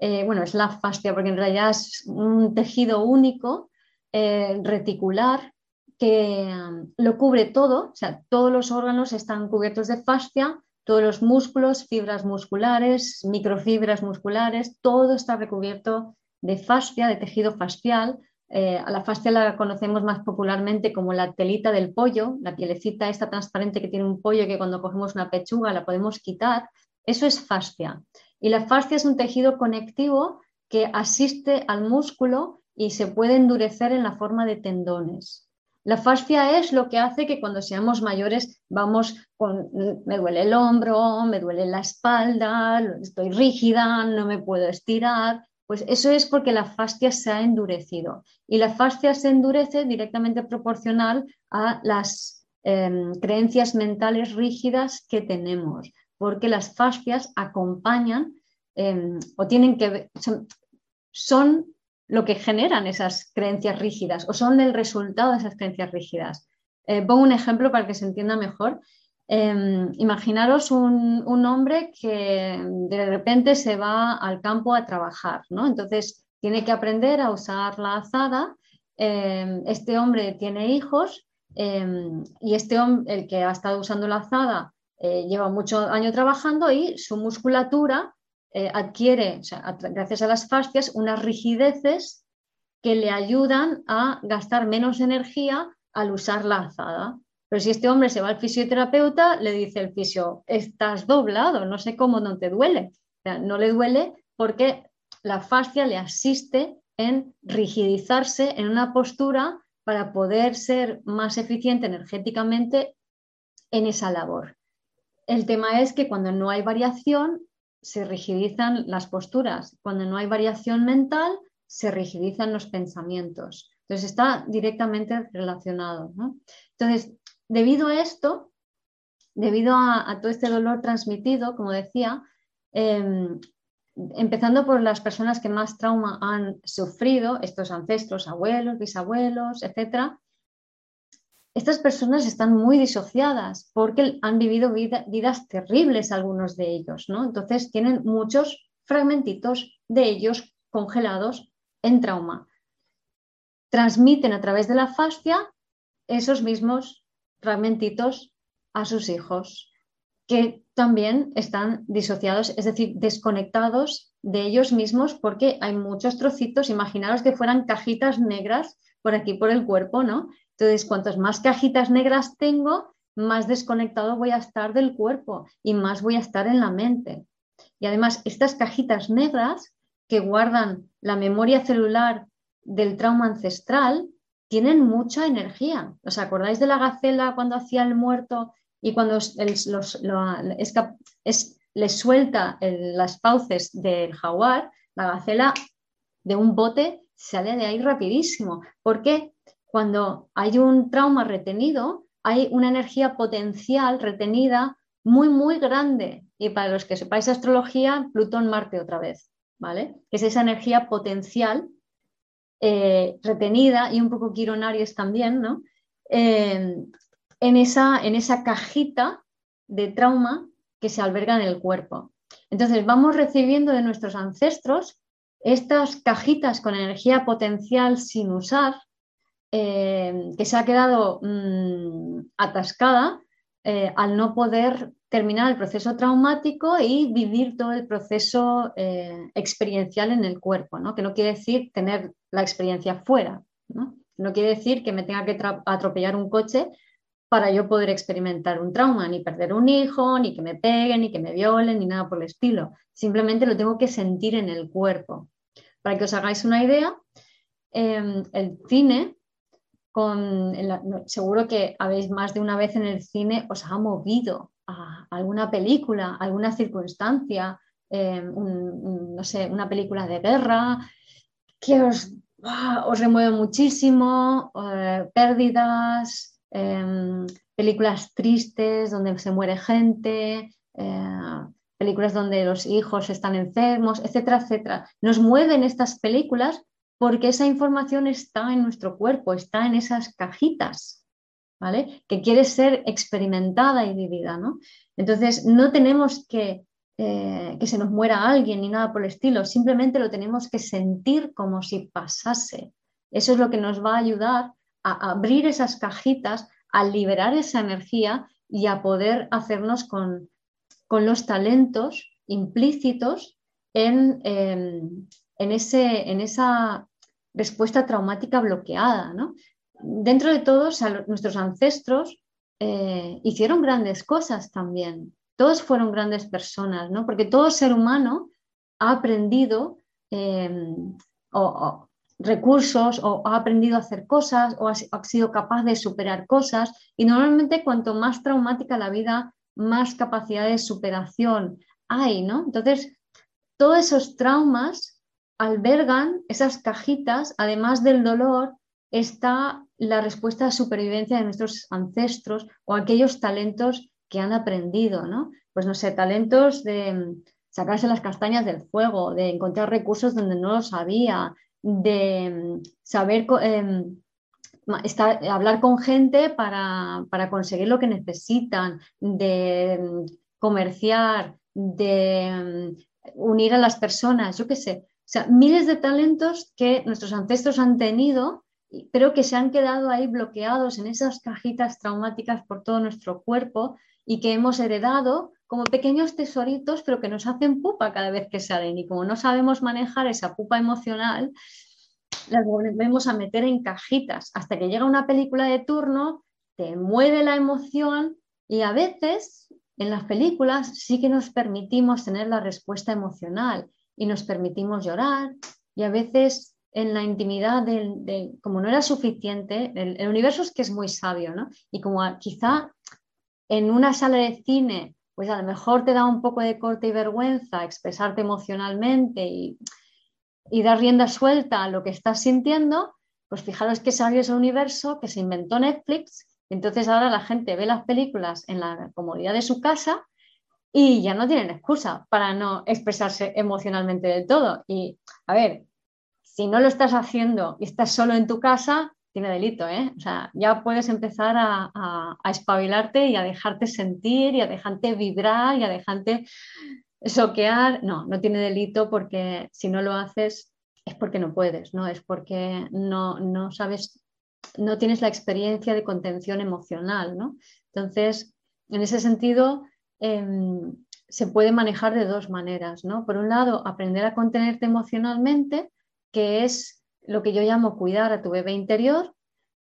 eh, bueno, es la fascia, porque en realidad es un tejido único, eh, reticular, que um, lo cubre todo, o sea, todos los órganos están cubiertos de fascia, todos los músculos, fibras musculares, microfibras musculares, todo está recubierto de fascia, de tejido fascial. Eh, a la fascia la conocemos más popularmente como la telita del pollo, la pielecita esta transparente que tiene un pollo que cuando cogemos una pechuga la podemos quitar. Eso es fascia. Y la fascia es un tejido conectivo que asiste al músculo y se puede endurecer en la forma de tendones. La fascia es lo que hace que cuando seamos mayores vamos con, me duele el hombro, me duele la espalda, estoy rígida, no me puedo estirar. Pues eso es porque la fascia se ha endurecido. Y la fascia se endurece directamente proporcional a las em, creencias mentales rígidas que tenemos porque las fascias acompañan em, o tienen que son, lo que generan esas creencias rígidas o son el resultado de esas creencias rígidas. Eh, pongo un ejemplo para que se entienda mejor. Em, imaginaros un, hombre que de repente se va al campo a trabajar, ¿no? Entonces tiene que aprender a usar la azada. Em, este hombre tiene hijos y este hombre, el que ha estado usando la azada, eh, lleva mucho año trabajando y su musculatura eh, adquiere, gracias a las fascias, unas rigideces que le ayudan a gastar menos energía al usar la azada. Pero si este hombre se va al fisioterapeuta, le dice el fisio, estás doblado, no sé cómo no te duele. no le duele porque la fascia le asiste en rigidizarse en una postura para poder ser más eficiente energéticamente en esa labor. El tema es que cuando no hay variación, se rigidizan las posturas. Cuando no hay variación mental, se rigidizan los pensamientos. Entonces está directamente relacionado. Entonces, debido a esto, debido a, todo este dolor transmitido, como decía, em, empezando por las personas que más trauma han sufrido, estos ancestros, abuelos, bisabuelos, etcétera, estas personas están muy disociadas porque han vivido vidas terribles algunos de ellos, ¿no? Entonces tienen muchos fragmentitos de ellos congelados en trauma. Transmiten a través de la fascia esos mismos fragmentitos a sus hijos, que también están disociados, es decir, desconectados de ellos mismos porque hay muchos trocitos, imaginaros que fueran cajitas negras por aquí por el cuerpo, ¿no? Entonces, cuantas más cajitas negras tengo, más desconectado voy a estar del cuerpo y más voy a estar en la mente. Y además, estas cajitas negras que guardan la memoria celular del trauma ancestral tienen mucha energía. ¿Os acordáis de la gacela cuando hacía el muerto y cuando le suelta las fauces del jaguar? La gacela de un bote sale de ahí rapidísimo. ¿Por qué? Cuando hay un trauma retenido, hay una energía potencial retenida muy, muy grande. Y para los que sepáis astrología, Plutón, Marte otra vez, ¿vale? Es esa energía potencial eh, retenida y un poco quironarios también, ¿no? en, esa, en esa cajita de trauma que se alberga en el cuerpo. Entonces vamos recibiendo de nuestros ancestros estas cajitas con energía potencial sin usar, eh, que se ha quedado mm, atascada eh, al no poder terminar el proceso traumático y vivir todo el proceso eh, experiencial en el cuerpo, ¿no? que no quiere decir tener la experiencia fuera, ¿no? no quiere decir que me tenga que atropellar un coche para yo poder experimentar un trauma, ni perder un hijo, ni que me peguen, ni que me violen, ni nada por el estilo. Simplemente lo tengo que sentir en el cuerpo. Para que os hagáis una idea, em, el cine, con, seguro que habéis más de una vez en el cine, os ha movido a alguna película, alguna circunstancia, em, no sé, una película de guerra, que os, os remueve muchísimo, eh, pérdidas, Em, películas tristes donde se muere gente, eh, películas donde los hijos están enfermos, etcétera, etcétera. Nos mueven estas películas porque esa información está en nuestro cuerpo, está en esas cajitas, ¿vale? Que quiere ser experimentada y vivida, ¿no? Entonces, no tenemos que, eh, que se nos muera alguien ni nada por el estilo, simplemente lo tenemos que sentir como si pasase. Eso es lo que nos va a ayudar a abrir esas cajitas, a liberar esa energía y a poder hacernos con, los talentos implícitos en, ese, en, esa respuesta traumática bloqueada. Dentro de todos, nuestros ancestros eh, hicieron grandes cosas también. Todos fueron grandes personas, ¿no? porque todo ser humano ha aprendido eh, o, recursos o ha aprendido a hacer cosas o ha, sido capaz de superar cosas y normalmente cuanto más traumática la vida, más capacidad de superación hay, ¿no? Entonces, todos esos traumas albergan esas cajitas, además del dolor, está la respuesta a supervivencia de nuestros ancestros o aquellos talentos que han aprendido, ¿no? Pues no sé, talentos de sacarse las castañas del fuego, de encontrar recursos donde no los había, de mm, saber em, hablar con gente para, conseguir lo que necesitan, de mm, comerciar, de mm, unir a las personas, yo qué sé. Sea, miles de talentos que nuestros ancestros han tenido, pero que se han quedado ahí bloqueados en esas cajitas traumáticas por todo nuestro cuerpo y que hemos heredado como pequeños tesoritos, pero que nos hacen pupa cada vez que salen. Y como no sabemos manejar esa pupa emocional, las volvemos a meter en cajitas hasta que llega una película de turno, te mueve la emoción y a veces en las películas sí que nos permitimos tener la respuesta emocional y nos permitimos llorar y a veces en la intimidad de, como no era suficiente, el, el, universo es que es muy sabio, ¿no? Y como quizá en una sala de cine pues a lo mejor te da un poco de corte y vergüenza expresarte emocionalmente y, dar rienda suelta a lo que estás sintiendo, pues fijaros que salió ese universo que se inventó Netflix, entonces ahora la gente ve las películas en la comodidad de su casa y ya no tienen excusa para no expresarse emocionalmente del todo. Y a ver, si no lo estás haciendo y estás solo en tu casa, tiene delito, ¿eh? O sea, ya puedes empezar a, a, espabilarte y a dejarte sentir y a dejarte vibrar y a dejarte soquear. No, no tiene delito porque si no lo haces es porque no puedes, ¿no? Es porque no, no sabes, no tienes la experiencia de contención emocional, ¿no? Entonces, en ese sentido, em, se puede manejar de dos maneras, ¿no? Por un lado, aprender a contenerte emocionalmente, que es lo que yo llamo cuidar a tu bebé interior,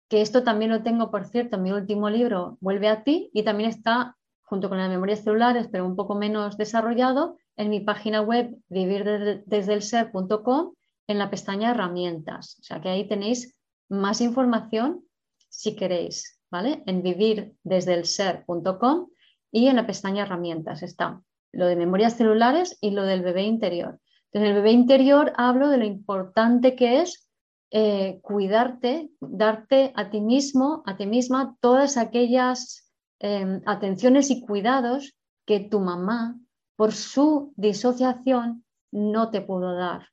que esto también lo tengo, por cierto, en mi último libro, Vuelve a ti, y también está junto con las memorias celulares, pero un poco menos desarrollado, en mi página web vivirdesdelser.com en la pestaña herramientas. O sea que ahí tenéis más información si queréis, ¿vale? En vivirdesdelser.com y en la pestaña herramientas está lo de memorias celulares y lo del bebé interior. En el bebé interior hablo de lo importante que es eh, cuidarte, darte a ti mismo, a ti misma, todas aquellas em, atenciones y cuidados que tu mamá, por su disociación, no te pudo dar.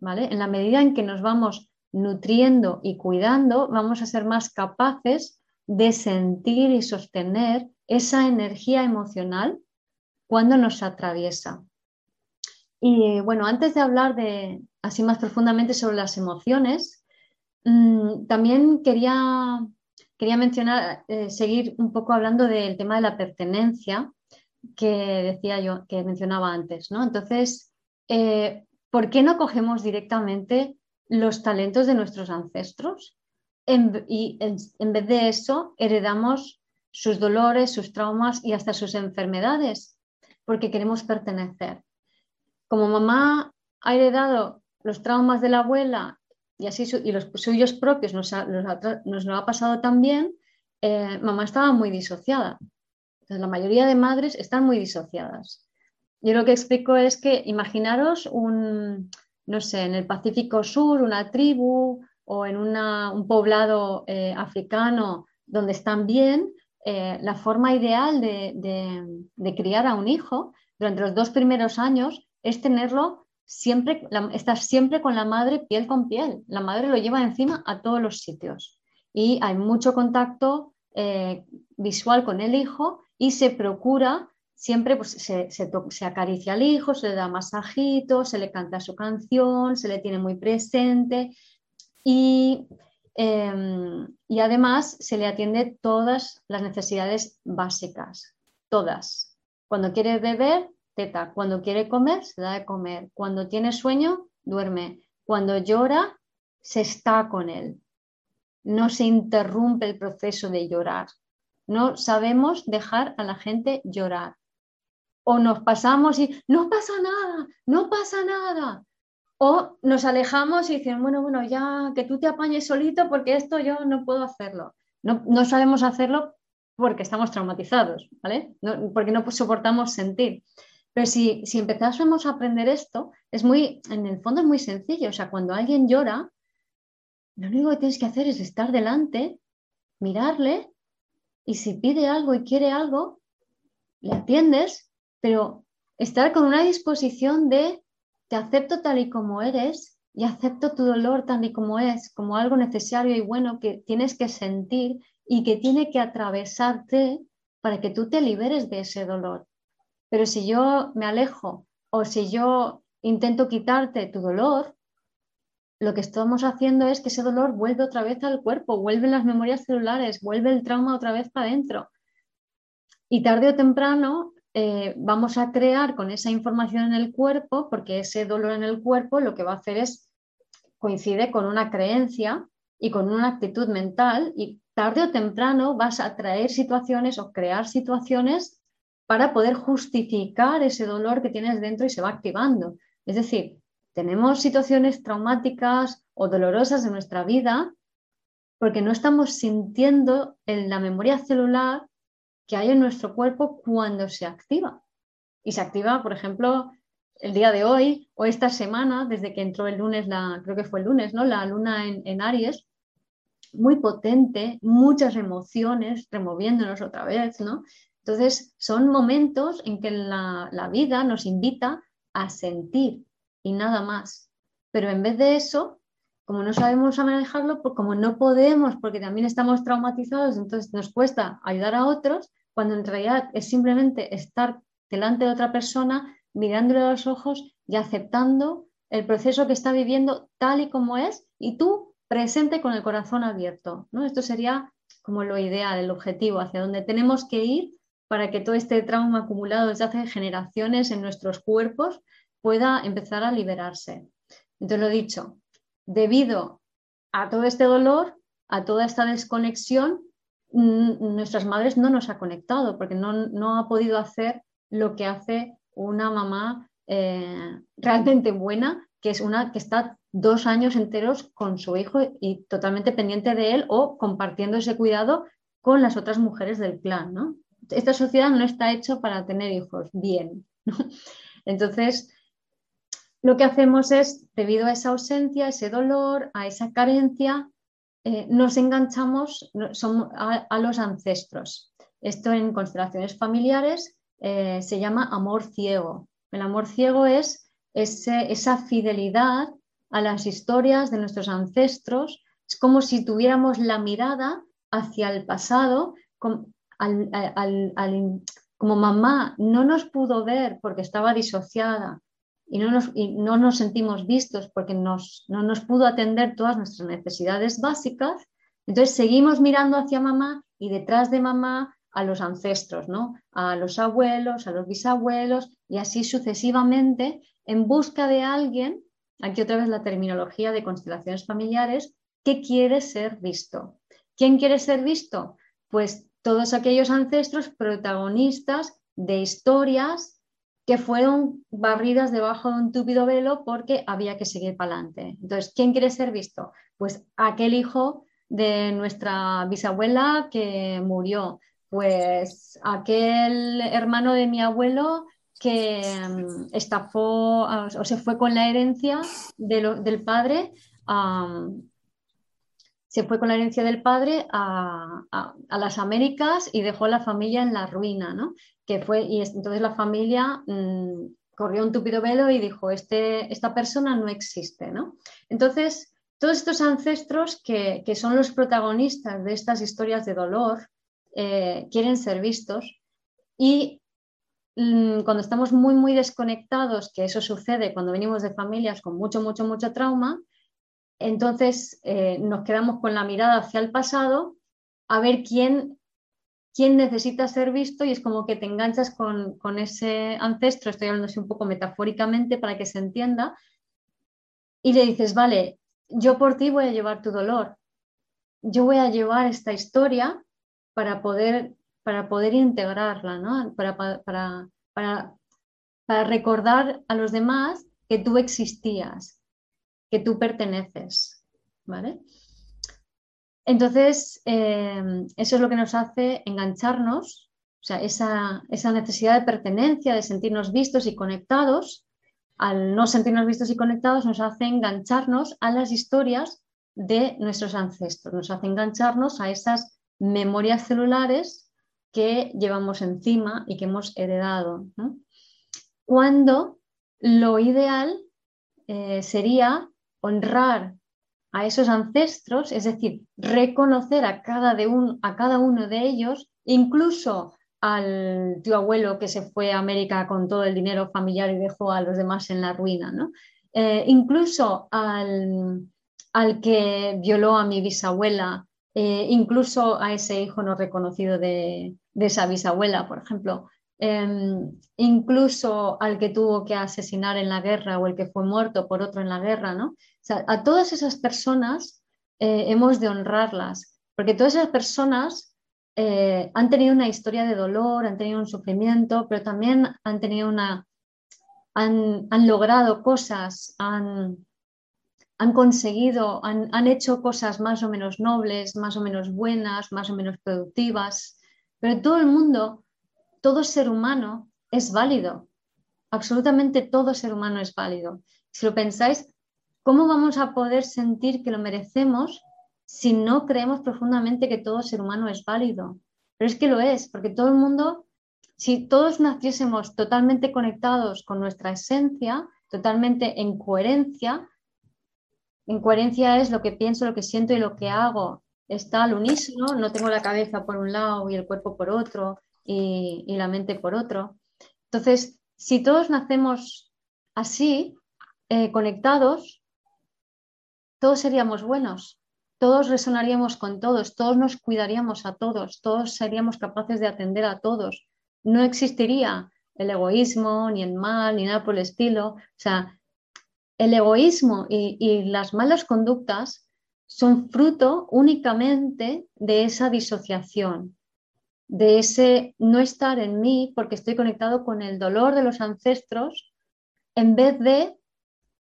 ¿vale? En la medida en que nos vamos nutriendo y cuidando, vamos a ser más capaces de sentir y sostener esa energía emocional cuando nos atraviesa. Y bueno, antes de hablar de así más profundamente sobre las emociones, mm, también quería, quería mencionar, eh, seguir un poco hablando del tema de la pertenencia que decía yo, que mencionaba antes, ¿no? Entonces, eh, ¿por qué no cogemos directamente los talentos de nuestros ancestros? y en vez de eso, heredamos sus dolores, sus traumas y hasta sus enfermedades, porque queremos pertenecer como mamá ha heredado los traumas de la abuela y, así y los suyos propios nos, lo ha pasado también, eh, mamá estaba muy disociada. Entonces, la mayoría de madres están muy disociadas. Yo lo que explico es que imaginaros un, no sé, en el Pacífico Sur, una tribu o en un poblado eh, africano donde están bien, eh, la forma ideal de, criar a un hijo durante los dos primeros años es tenerlo siempre, estar siempre con la madre piel con piel. La madre lo lleva encima a todos los sitios y hay mucho contacto eh, visual con el hijo y se procura siempre pues, se, acaricia al hijo, se le da masajitos, se le canta su canción, se le tiene muy presente y, em, y, además se le atiende todas las necesidades básicas, todas. Cuando quiere beber, cuando quiere comer, se da de comer. Cuando tiene sueño, duerme. Cuando llora, se está con él. No se interrumpe el proceso de llorar. No sabemos dejar a la gente llorar. O nos pasamos y no pasa nada, no pasa nada. O nos alejamos y dicen, bueno, bueno, ya que tú te apañes solito porque esto yo no puedo hacerlo. No, no sabemos hacerlo porque estamos traumatizados, ¿vale? porque no soportamos sentir. Pero si, si empezásemos a aprender esto, es muy, en el fondo es muy sencillo. O sea, cuando alguien llora, lo único que tienes que hacer es estar delante, mirarle y si pide algo y quiere algo, le atiendes, pero estar con una disposición de te acepto tal y como eres y acepto tu dolor tal y como es, como algo necesario y bueno que tienes que sentir y que tiene que atravesarte para que tú te liberes de ese dolor. Pero si yo me alejo o si yo intento quitarte tu dolor, lo que estamos haciendo es que ese dolor vuelve otra vez al cuerpo, vuelven las memorias celulares, vuelve el trauma otra vez para adentro. Y tarde o temprano eh, vamos a crear con esa información en el cuerpo, porque ese dolor en el cuerpo lo que va a hacer es coincide con una creencia y con una actitud mental y tarde o temprano vas a traer situaciones o crear situaciones para poder justificar ese dolor que tienes dentro y se va activando. Es decir, tenemos situaciones traumáticas o dolorosas en nuestra vida porque no estamos sintiendo en la memoria celular que hay en nuestro cuerpo cuando se activa. Y se activa, por ejemplo, el día de hoy o esta semana, desde que entró el lunes, la, creo que fue el lunes, ¿no? la luna en, en Aries, muy potente, muchas emociones removiéndonos otra vez, ¿no? Entonces, son momentos en que la, vida nos invita a sentir y nada más. Pero en vez de eso, como no sabemos manejarlo, pues como no podemos, porque también estamos traumatizados, entonces nos cuesta ayudar a otros, cuando en realidad es simplemente estar delante de otra persona, mirándole a los ojos y aceptando el proceso que está viviendo tal y como es, y tú presente con el corazón abierto. Esto sería como lo ideal, el objetivo, hacia donde tenemos que ir para que todo este trauma acumulado desde hace generaciones en nuestros cuerpos pueda empezar a liberarse. Entonces, lo dicho, debido a todo este dolor, a toda esta desconexión, nuestras madres no nos ha conectado porque no, ha podido hacer lo que hace una mamá eh, realmente buena, que es una que está dos años enteros con su hijo y totalmente pendiente de él o compartiendo ese cuidado con las otras mujeres del clan, ¿no? esta sociedad no está hecha para tener hijos bien. Entonces, lo que hacemos es, debido a esa ausencia, ese dolor, a esa carencia, eh, nos enganchamos a, los ancestros. Esto en constelaciones familiares eh, se llama amor ciego. El amor ciego es esa fidelidad a las historias de nuestros ancestros. Es como si tuviéramos la mirada hacia el pasado, como, mamá no nos pudo ver porque estaba disociada y no nos, no nos sentimos vistos porque nos, no nos pudo atender todas nuestras necesidades básicas, entonces seguimos mirando hacia mamá y detrás de mamá a los ancestros, ¿no? a los abuelos, a los bisabuelos y así sucesivamente en busca de alguien, aquí otra vez la terminología de constelaciones familiares, que quiere ser visto. ¿Quién quiere ser visto? Pues todos aquellos ancestros protagonistas de historias que fueron barridas debajo de un túpido velo porque había que seguir para adelante. Entonces, ¿quién quiere ser visto? Pues aquel hijo de nuestra bisabuela que murió, pues aquel hermano de mi abuelo que mm, estafó o se fue con la herencia del padre, se fue con la herencia del padre a, las Américas y dejó la familia en la ruina, ¿no? Que fue, y entonces la familia mm, corrió un tupido velo y dijo, este, esta persona no existe, ¿no? Entonces, todos estos ancestros que, son los protagonistas de estas historias de dolor eh, quieren ser vistos y mm, cuando estamos muy, muy desconectados, que eso sucede cuando venimos de familias con mucho, mucho, mucho trauma, entonces eh, nos quedamos con la mirada hacia el pasado a ver quién, quién necesita ser visto y es como que te enganchas con, con ese ancestro, estoy hablando así un poco metafóricamente para que se entienda, y le dices, vale, yo por ti voy a llevar tu dolor, yo voy a llevar esta historia para poder, para poder integrarla, ¿no? para, para, para, para recordar a los demás que tú existías, que tú perteneces. ¿vale? Entonces, eh, eso es lo que nos hace engancharnos, o sea, esa, esa, necesidad de pertenencia, de sentirnos vistos y conectados, al no sentirnos vistos y conectados, nos hace engancharnos a las historias de nuestros ancestros, nos hace engancharnos a esas memorias celulares que llevamos encima y que hemos heredado. Cuando lo ideal eh, sería honrar a esos ancestros, es decir, reconocer a cada, de un, a cada uno de ellos, incluso al tío abuelo que se fue a América con todo el dinero familiar y dejó a los demás en la ruina, ¿no? Eh, incluso al, al, que violó a mi bisabuela, eh, incluso a ese hijo no reconocido de, esa bisabuela, por ejemplo, em, incluso al que tuvo que asesinar en la guerra o el que fue muerto por otro en la guerra, ¿no? a todas esas personas eh, hemos de honrarlas, porque todas esas personas eh, han tenido una historia de dolor, han tenido un sufrimiento, pero también han tenido una, han, logrado cosas, han, han conseguido, han, han, hecho cosas más o menos nobles, más o menos buenas, más o menos productivas, pero todo el mundo, todo ser humano es válido, absolutamente todo ser humano es válido. Si lo pensáis, ¿cómo vamos a poder sentir que lo merecemos si no creemos profundamente que todo ser humano es válido. Pero es que lo es, porque todo el mundo, si todos naciésemos totalmente conectados con nuestra esencia, totalmente en coherencia, en coherencia es lo que pienso, lo que siento y lo que hago. Está al unísono, no tengo la cabeza por un lado y el cuerpo por otro y, la mente por otro. Entonces, si todos nacemos así, eh, conectados, todos seríamos buenos, todos resonaríamos con todos, todos nos cuidaríamos a todos, todos seríamos capaces de atender a todos. No existiría el egoísmo, ni el mal, ni nada por el estilo. O sea, el egoísmo y, las malas conductas son fruto únicamente de esa disociación, de ese no estar en mí porque estoy conectado con el dolor de los ancestros, en vez de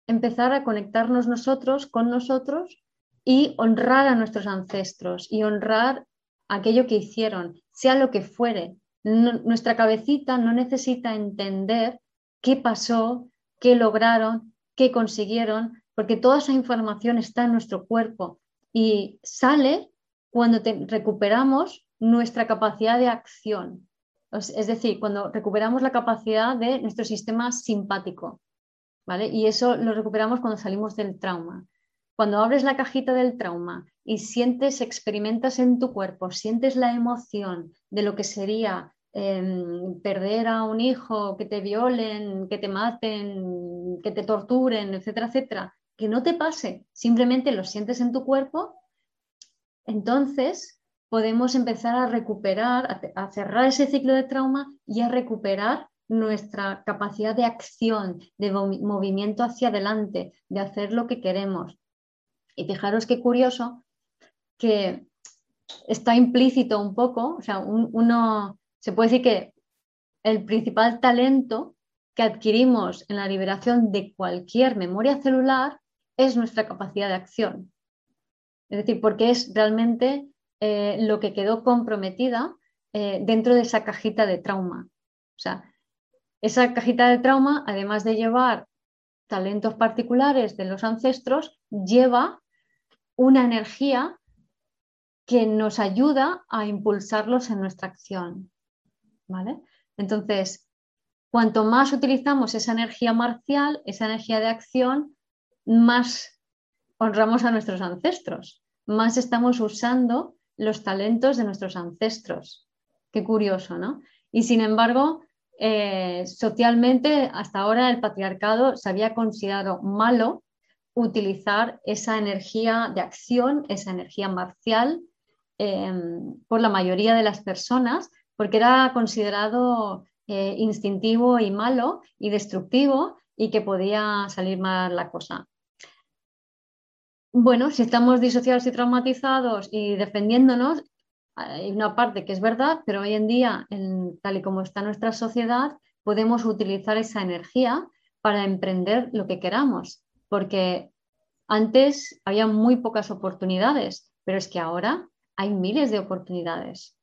empezar a conectarnos nosotros con nosotros y honrar a nuestros ancestros y honrar aquello que hicieron, sea lo que fuere. nuestra cabecita no necesita entender qué pasó, qué lograron, qué consiguieron, porque toda esa información está en nuestro cuerpo y sale cuando recuperamos nuestra capacidad de acción. Es decir, cuando recuperamos la capacidad de nuestro sistema simpático. ¿vale? Y eso lo recuperamos cuando salimos del trauma. Cuando abres la cajita del trauma y sientes, experimentas en tu cuerpo, sientes la emoción de lo que sería em, perder a un hijo, que te violen, que te maten, que te torturen, etcétera, etcétera, que no te pase, simplemente lo sientes en tu cuerpo, entonces podemos empezar a recuperar, a, cerrar ese ciclo de trauma y a recuperar nuestra capacidad de acción, de movimiento hacia adelante, de hacer lo que queremos. Y fijaros qué curioso que está implícito un poco, o sea, uno se puede decir que el principal talento que adquirimos en la liberación de cualquier memoria celular es nuestra capacidad de acción. Es decir, porque es realmente eh, lo que quedó comprometida eh, dentro de esa cajita de trauma. O sea, esa cajita de trauma, además de llevar talentos particulares de los ancestros, lleva una energía que nos ayuda a impulsarlos en nuestra acción. ¿Vale? Entonces, cuanto más utilizamos esa energía marcial, esa energía de acción, más honramos a nuestros ancestros, más estamos usando los talentos de nuestros ancestros. Qué curioso, ¿no? Y sin embargo, eh, socialmente hasta ahora el patriarcado se había considerado malo utilizar esa energía de acción, esa energía marcial em, por la mayoría de las personas, porque era considerado eh, instintivo y malo y destructivo y que podía salir mal la cosa. Bueno, si estamos disociados y traumatizados y defendiéndonos, hay una parte que es verdad, pero hoy en día, tal y como está nuestra sociedad, podemos utilizar esa energía para emprender lo que queramos, porque antes había muy pocas oportunidades, pero es que ahora hay miles de oportunidades.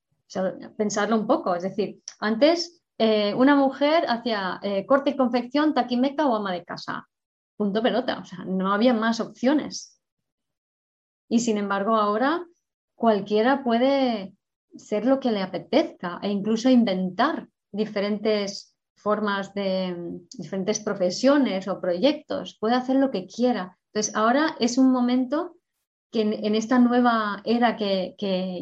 pensarlo un poco, es decir, antes eh, una mujer hacía eh, corte y confección, taquimeca o ama de casa. Punto pelota, o sea, no había más opciones. Y sin embargo, ahora cualquiera puede ser lo que le apetezca e incluso inventar diferentes formas de diferentes profesiones o proyectos, puede hacer lo que quiera. Entonces, ahora es un momento que en, esta nueva era que,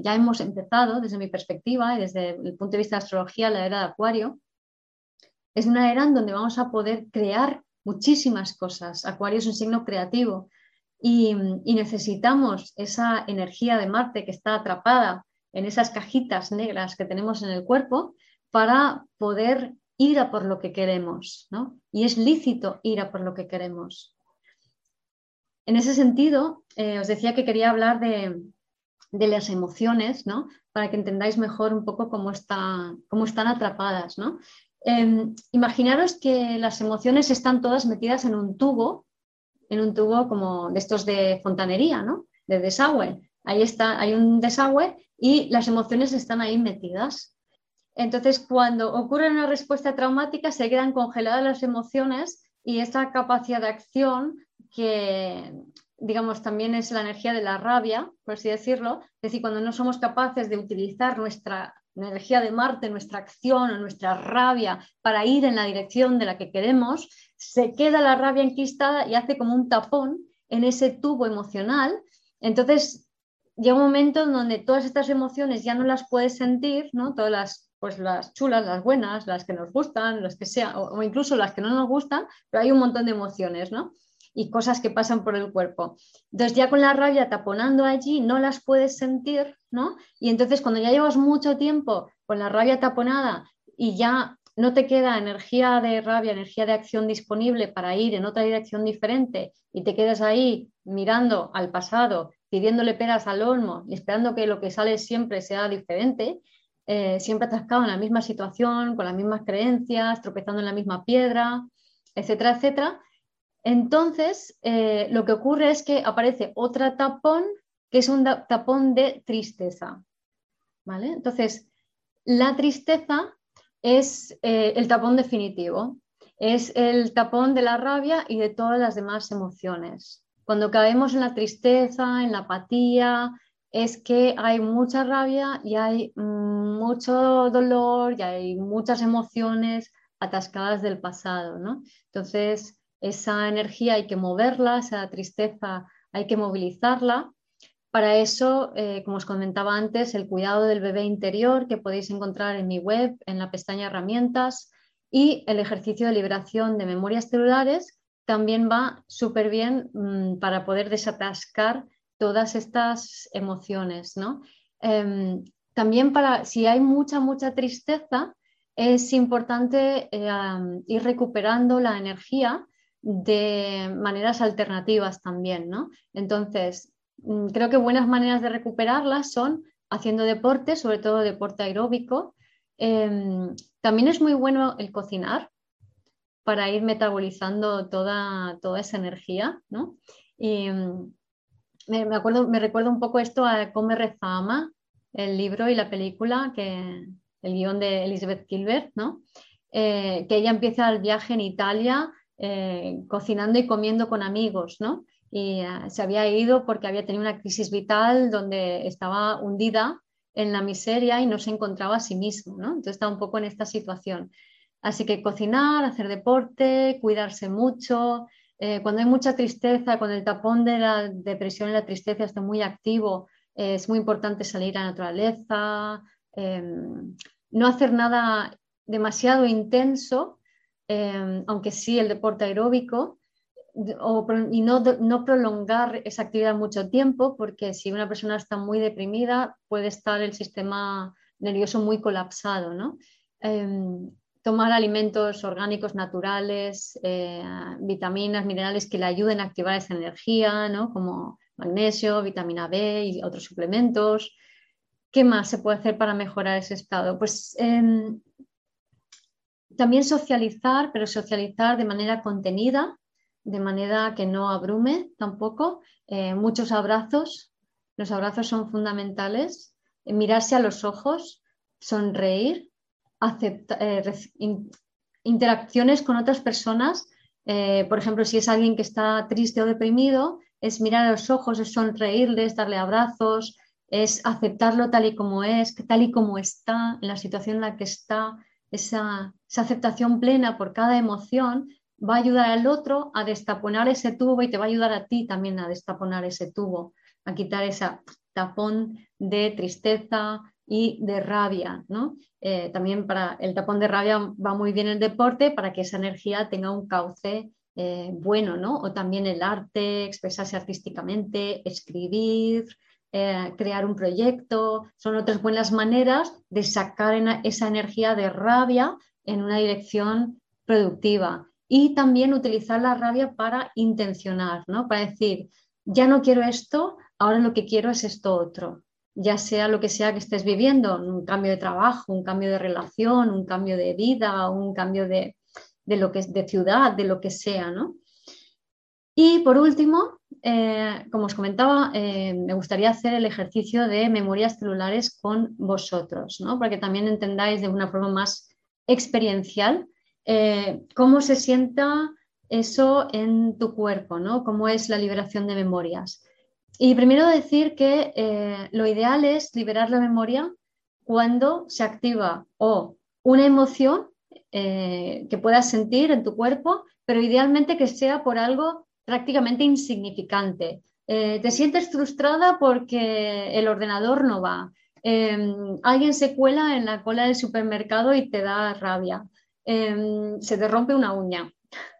ya hemos empezado, desde mi perspectiva y desde el punto de vista de astrología, la era de Acuario, es una era en donde vamos a poder crear muchísimas cosas. Acuario es un signo creativo y, necesitamos esa energía de Marte que está atrapada en esas cajitas negras que tenemos en el cuerpo para poder ir a por lo que queremos, ¿no? Y es lícito ir a por lo que queremos. En ese sentido, eh, os decía que quería hablar de, las emociones, ¿no? Para que entendáis mejor un poco cómo, cómo están atrapadas, ¿no? Em, imaginaros que las emociones están todas metidas en un tubo en un tubo como de estos de fontanería, ¿no? De desagüe. Ahí está, hay un desagüe y las emociones están ahí metidas. Entonces, cuando ocurre una respuesta traumática, se quedan congeladas las emociones y esta capacidad de acción que, digamos, también es la energía de la rabia, por así decirlo, es decir, cuando no somos capaces de utilizar nuestra energía de Marte, nuestra acción o nuestra rabia para ir en la dirección de la que queremos, se queda la rabia enquistada y hace como un tapón en ese tubo emocional. Entonces llega un momento en donde todas estas emociones ya no las puedes sentir, ¿no? Todas las, pues las chulas, las buenas, las que nos gustan, las que sean, o, incluso las que no nos gustan, pero hay un montón de emociones, ¿no? Y cosas que pasan por el cuerpo. Entonces ya con la rabia taponando allí no las puedes sentir, ¿no? Y entonces cuando ya llevas mucho tiempo con la rabia taponada y ya no te queda energía de rabia, energía de acción disponible para ir en otra dirección diferente y te quedas ahí mirando al pasado, pidiéndole peras al olmo y esperando que lo que sale siempre sea diferente, eh, siempre atascado en la misma situación, con las mismas creencias, tropezando en la misma piedra, etcétera, etcétera. Entonces, eh, lo que ocurre es que aparece otra tapón, que es un tapón de tristeza. ¿Vale? Entonces, la tristeza es eh, el tapón definitivo, es el tapón de la rabia y de todas las demás emociones. Cuando caemos en la tristeza, en la apatía, es que hay mucha rabia y hay mucho dolor y hay muchas emociones atascadas del pasado. ¿no? Entonces, esa energía hay que moverla, esa tristeza hay que movilizarla. Para eso, eh, como os comentaba antes, el cuidado del bebé interior que podéis encontrar en mi web, en la pestaña herramientas, y el ejercicio de liberación de memorias celulares también va súper bien mm, para poder desatascar todas estas emociones. ¿no? Em, también para, si hay mucha, mucha tristeza, es importante eh, ir recuperando la energía de maneras alternativas también, ¿no? Entonces, mm, creo que buenas maneras de recuperarlas son haciendo deporte, sobre todo deporte aeróbico. Em, también es muy bueno el cocinar para ir metabolizando toda, toda esa energía, ¿no? Y, mm, me, acuerdo, me recuerdo un poco esto a Come Rezama, el libro y la película que, el guion de Elizabeth Gilbert, ¿no? Eh, que ella empieza el viaje en Italia eh, cocinando y comiendo con amigos, ¿no? Y eh, se había ido porque había tenido una crisis vital donde estaba hundida en la miseria y no se encontraba a sí mismo, ¿no? Entonces está un poco en esta situación. Así que cocinar, hacer deporte, cuidarse mucho. cuando hay mucha tristeza, cuando el tapón de la depresión y la tristeza está muy activo, es muy importante salir a la naturaleza, Em, no hacer nada demasiado intenso, em, aunque sí el deporte aeróbico, y no, prolongar esa actividad mucho tiempo, porque si una persona está muy deprimida, puede estar el sistema nervioso muy colapsado. Em, tomar alimentos orgánicos naturales, eh, vitaminas, minerales que le ayuden a activar esa energía, como magnesio, vitamina B y otros suplementos. ¿Qué más se puede hacer para mejorar ese estado? Pues em, también socializar, pero socializar de manera contenida, de manera que no abrume tampoco. Eh, muchos abrazos, los abrazos son fundamentales. Eh, mirarse a los ojos, sonreír, eh, interacciones con otras personas. por ejemplo, si es alguien que está triste o deprimido, es mirar a los ojos, es sonreírles, darle abrazos, es aceptarlo tal y como es, tal y como está, en la situación en la que está, esa, aceptación plena por cada emoción va a ayudar al otro a destaponar ese tubo y te va a ayudar a ti también a destaponar ese tubo, a quitar ese tapón de tristeza y de rabia. ¿no? Eh, también para el tapón de rabia va muy bien el deporte para que esa energía tenga un cauce eh, bueno, ¿no? o también el arte, expresarse artísticamente, escribir, eh, crear un proyecto, son otras buenas maneras de sacar esa energía de rabia en una dirección productiva. Y también utilizar la rabia para intencionar, ¿no? para decir, ya no quiero esto, ahora lo que quiero es esto otro. Ya sea lo que sea que estés viviendo, un cambio de trabajo, un cambio de relación, un cambio de vida, un cambio de, de lo que de ciudad, de lo que sea, ¿no? Y por último, eh, como os comentaba, eh, me gustaría hacer el ejercicio de memorias celulares con vosotros, ¿no? para que también entendáis de una forma más experiencial eh, cómo se sienta eso en tu cuerpo, ¿no? cómo es la liberación de memorias. Y primero decir que lo ideal es liberar la memoria cuando se activa o una emoción que puedas sentir en tu cuerpo, pero idealmente que sea por algo prácticamente insignificante. Eh, te sientes frustrada porque el ordenador no va. Em, alguien se cuela en la cola del supermercado y te da rabia. Em, se te rompe una uña.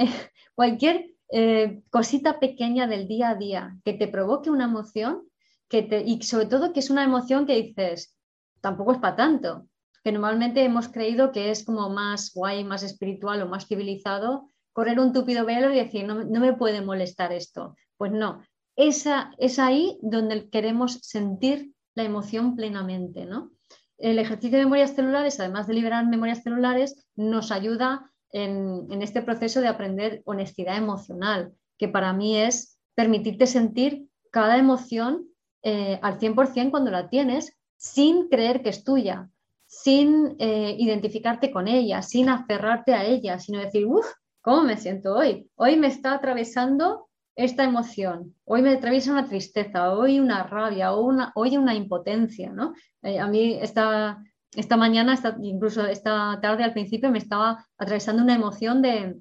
Eh, cualquier eh, cosita pequeña del día a día que te provoque una emoción que te, y sobre todo que es una emoción que dices, tampoco es para tanto, que normalmente hemos creído que es como más guay, más espiritual o más civilizado correr un tupido velo y decir, no, me puede molestar esto. Pues no, esa, es ahí donde queremos sentir la emoción plenamente. ¿no? El ejercicio de memorias celulares, además de liberar memorias celulares, nos ayuda en, este proceso de aprender honestidad emocional, que para mí es permitirte sentir cada emoción eh, al 100% cuando la tienes, sin creer que es tuya, sin eh, identificarte con ella, sin aferrarte a ella, sino decir, uff, ¿Cómo me siento hoy? Hoy me está atravesando esta emoción, hoy me atraviesa una tristeza, hoy una rabia, hoy una impotencia. ¿no? Eh, a mí esta, esta mañana, incluso esta tarde al principio, me estaba atravesando una emoción de,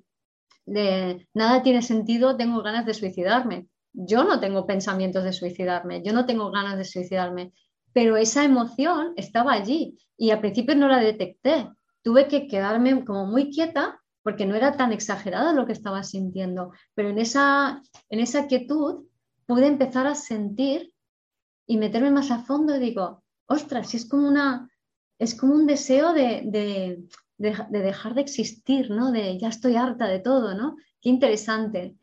de nada tiene sentido, tengo ganas de suicidarme. Yo no tengo pensamientos de suicidarme, yo no tengo ganas de suicidarme, pero esa emoción estaba allí y al principio no la detecté. Tuve que quedarme como muy quieta porque no era tan exagerado lo que estaba sintiendo, pero en esa, en esa quietud pude empezar a sentir y meterme más a fondo y digo, ostras, es como una, es como un deseo de, de, dejar de existir, ¿no? De ya estoy harta de todo, ¿no? Qué interesante.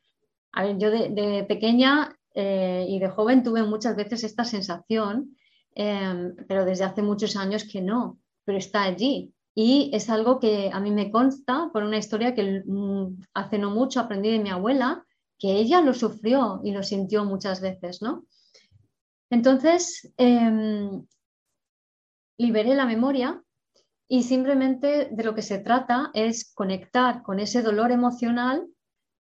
A ver, yo de, pequeña eh, y de joven tuve muchas veces esta sensación, em, pero desde hace muchos años que no, pero está allí. Y es algo que a mí me consta por una historia que mm, hace no mucho aprendí de mi abuela, que ella lo sufrió y lo sintió muchas veces, ¿no? Entonces, em, liberé la memoria y simplemente de lo que se trata es conectar con ese dolor emocional,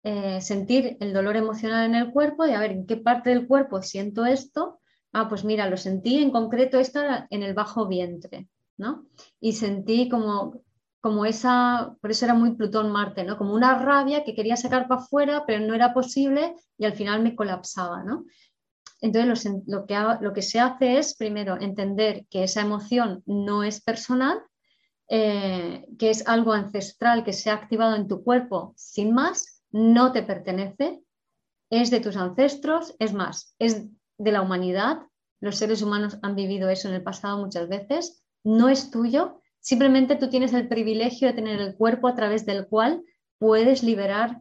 eh, sentir el dolor emocional en el cuerpo y a ver en qué parte del cuerpo siento esto. Ah, pues mira, lo sentí en concreto esto en el bajo vientre, ¿no? Y sentí como, como esa, por eso era muy Plutón-Marte, ¿no? Como una rabia que quería sacar para afuera, pero no era posible y al final me colapsaba, ¿no? Entonces lo, que, lo que se hace es primero entender que esa emoción no es personal, eh, que es algo ancestral que se ha activado en tu cuerpo sin más, no te pertenece, es de tus ancestros, es más, es de la humanidad, los seres humanos han vivido eso en el pasado muchas veces, no es tuyo, simplemente tú tienes el privilegio de tener el cuerpo a través del cual puedes liberar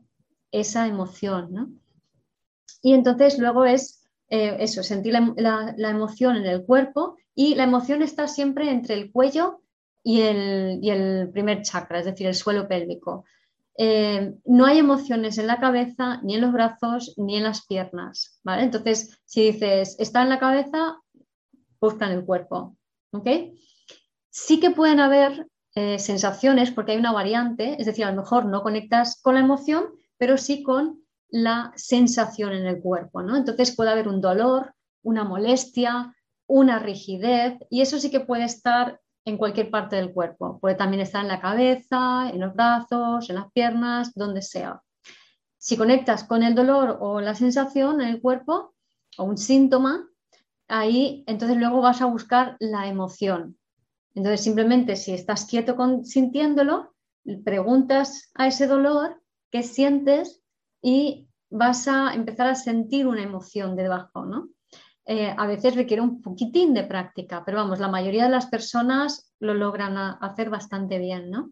esa emoción. Y entonces luego es eh, eso, sentir la, emoción en el cuerpo y la emoción está siempre entre el cuello y el, primer chakra, es decir, el suelo pélvico. Eh, no hay emociones en la cabeza, ni en los brazos, ni en las piernas. ¿vale? Entonces, si dices, está en la cabeza, busca en el cuerpo. Sí que pueden haber eh, sensaciones, porque hay una variante, es decir, a lo mejor no conectas con la emoción, pero sí con la sensación en el cuerpo. ¿no? Entonces puede haber un dolor, una molestia, una rigidez, y eso sí que puede estar en cualquier parte del cuerpo. Puede también estar en la cabeza, en los brazos, en las piernas, donde sea. Si conectas con el dolor o la sensación en el cuerpo o un síntoma, ahí entonces luego vas a buscar la emoción. Entonces simplemente si estás quieto sintiéndolo, preguntas a ese dolor qué sientes y vas a empezar a sentir una emoción debajo, ¿no? Eh, a veces requiere un poquitín de práctica, pero vamos, la mayoría de las personas lo logran hacer bastante bien, ¿no?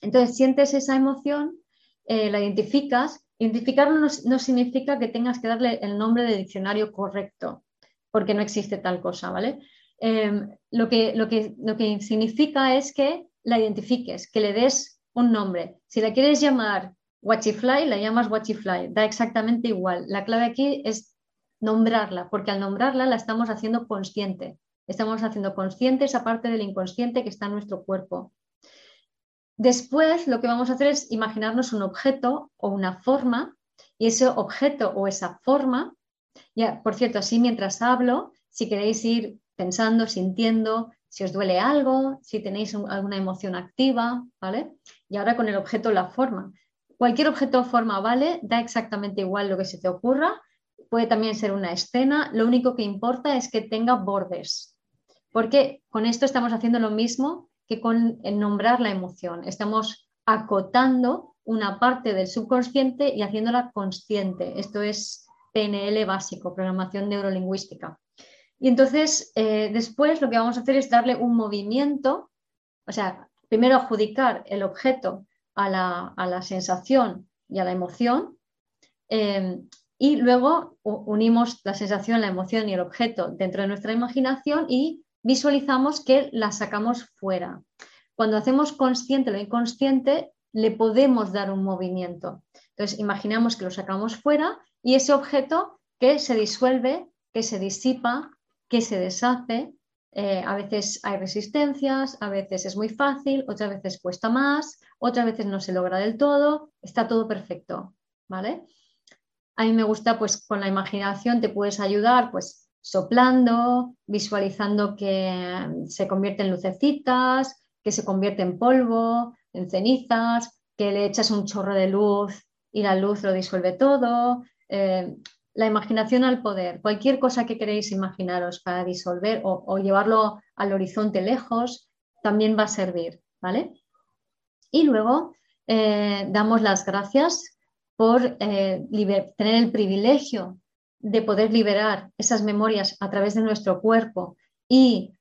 Entonces, sientes esa emoción, eh, la identificas. Identificarlo no, significa que tengas que darle el nombre de diccionario correcto, porque no existe tal cosa, ¿vale? Em, lo, que, lo, que, lo que significa es que la identifiques, que le des un nombre. Si la quieres llamar Watchifly, la llamas Watchifly, da exactamente igual. La clave aquí es nombrarla, porque al nombrarla la estamos haciendo consciente. Estamos haciendo consciente esa parte del inconsciente que está en nuestro cuerpo. Después lo que vamos a hacer es imaginarnos un objeto o una forma y ese objeto o esa forma, ya, por cierto, así mientras hablo, si queréis ir pensando, sintiendo, si os duele algo, si tenéis alguna emoción activa, ¿vale? Y ahora con el objeto la forma. Cualquier objeto o forma vale, da exactamente igual lo que se te ocurra. Puede también ser una escena. Lo único que importa es que tenga bordes. Porque con esto estamos haciendo lo mismo que con nombrar la emoción. Estamos acotando una parte del subconsciente y haciéndola consciente. Esto es PNL básico, programación neurolingüística. Y entonces, eh, después lo que vamos a hacer es darle un movimiento, o sea, primero adjudicar el objeto a la, sensación y a la emoción. Em, y luego unimos la sensación, la emoción y el objeto dentro de nuestra imaginación y visualizamos que la sacamos fuera. Cuando hacemos consciente lo inconsciente, le podemos dar un movimiento. Entonces, imaginamos que lo sacamos fuera y ese objeto que se disuelve, que se disipa, que se deshace, eh, a veces hay resistencias, a veces es muy fácil, otras veces cuesta más, otras veces no se logra del todo, está todo perfecto, ¿vale? A mí me gusta, pues con la imaginación te puedes ayudar, pues soplando, visualizando que se convierte en lucecitas, que se convierte en polvo, en cenizas, que le echas un chorro de luz y la luz lo disuelve todo. Eh, la imaginación al poder, cualquier cosa que queréis imaginaros para disolver o, llevarlo al horizonte lejos, también va a servir, ¿vale? Y luego eh, damos las gracias por eh, tener el privilegio de poder liberar esas memorias a través de nuestro cuerpo y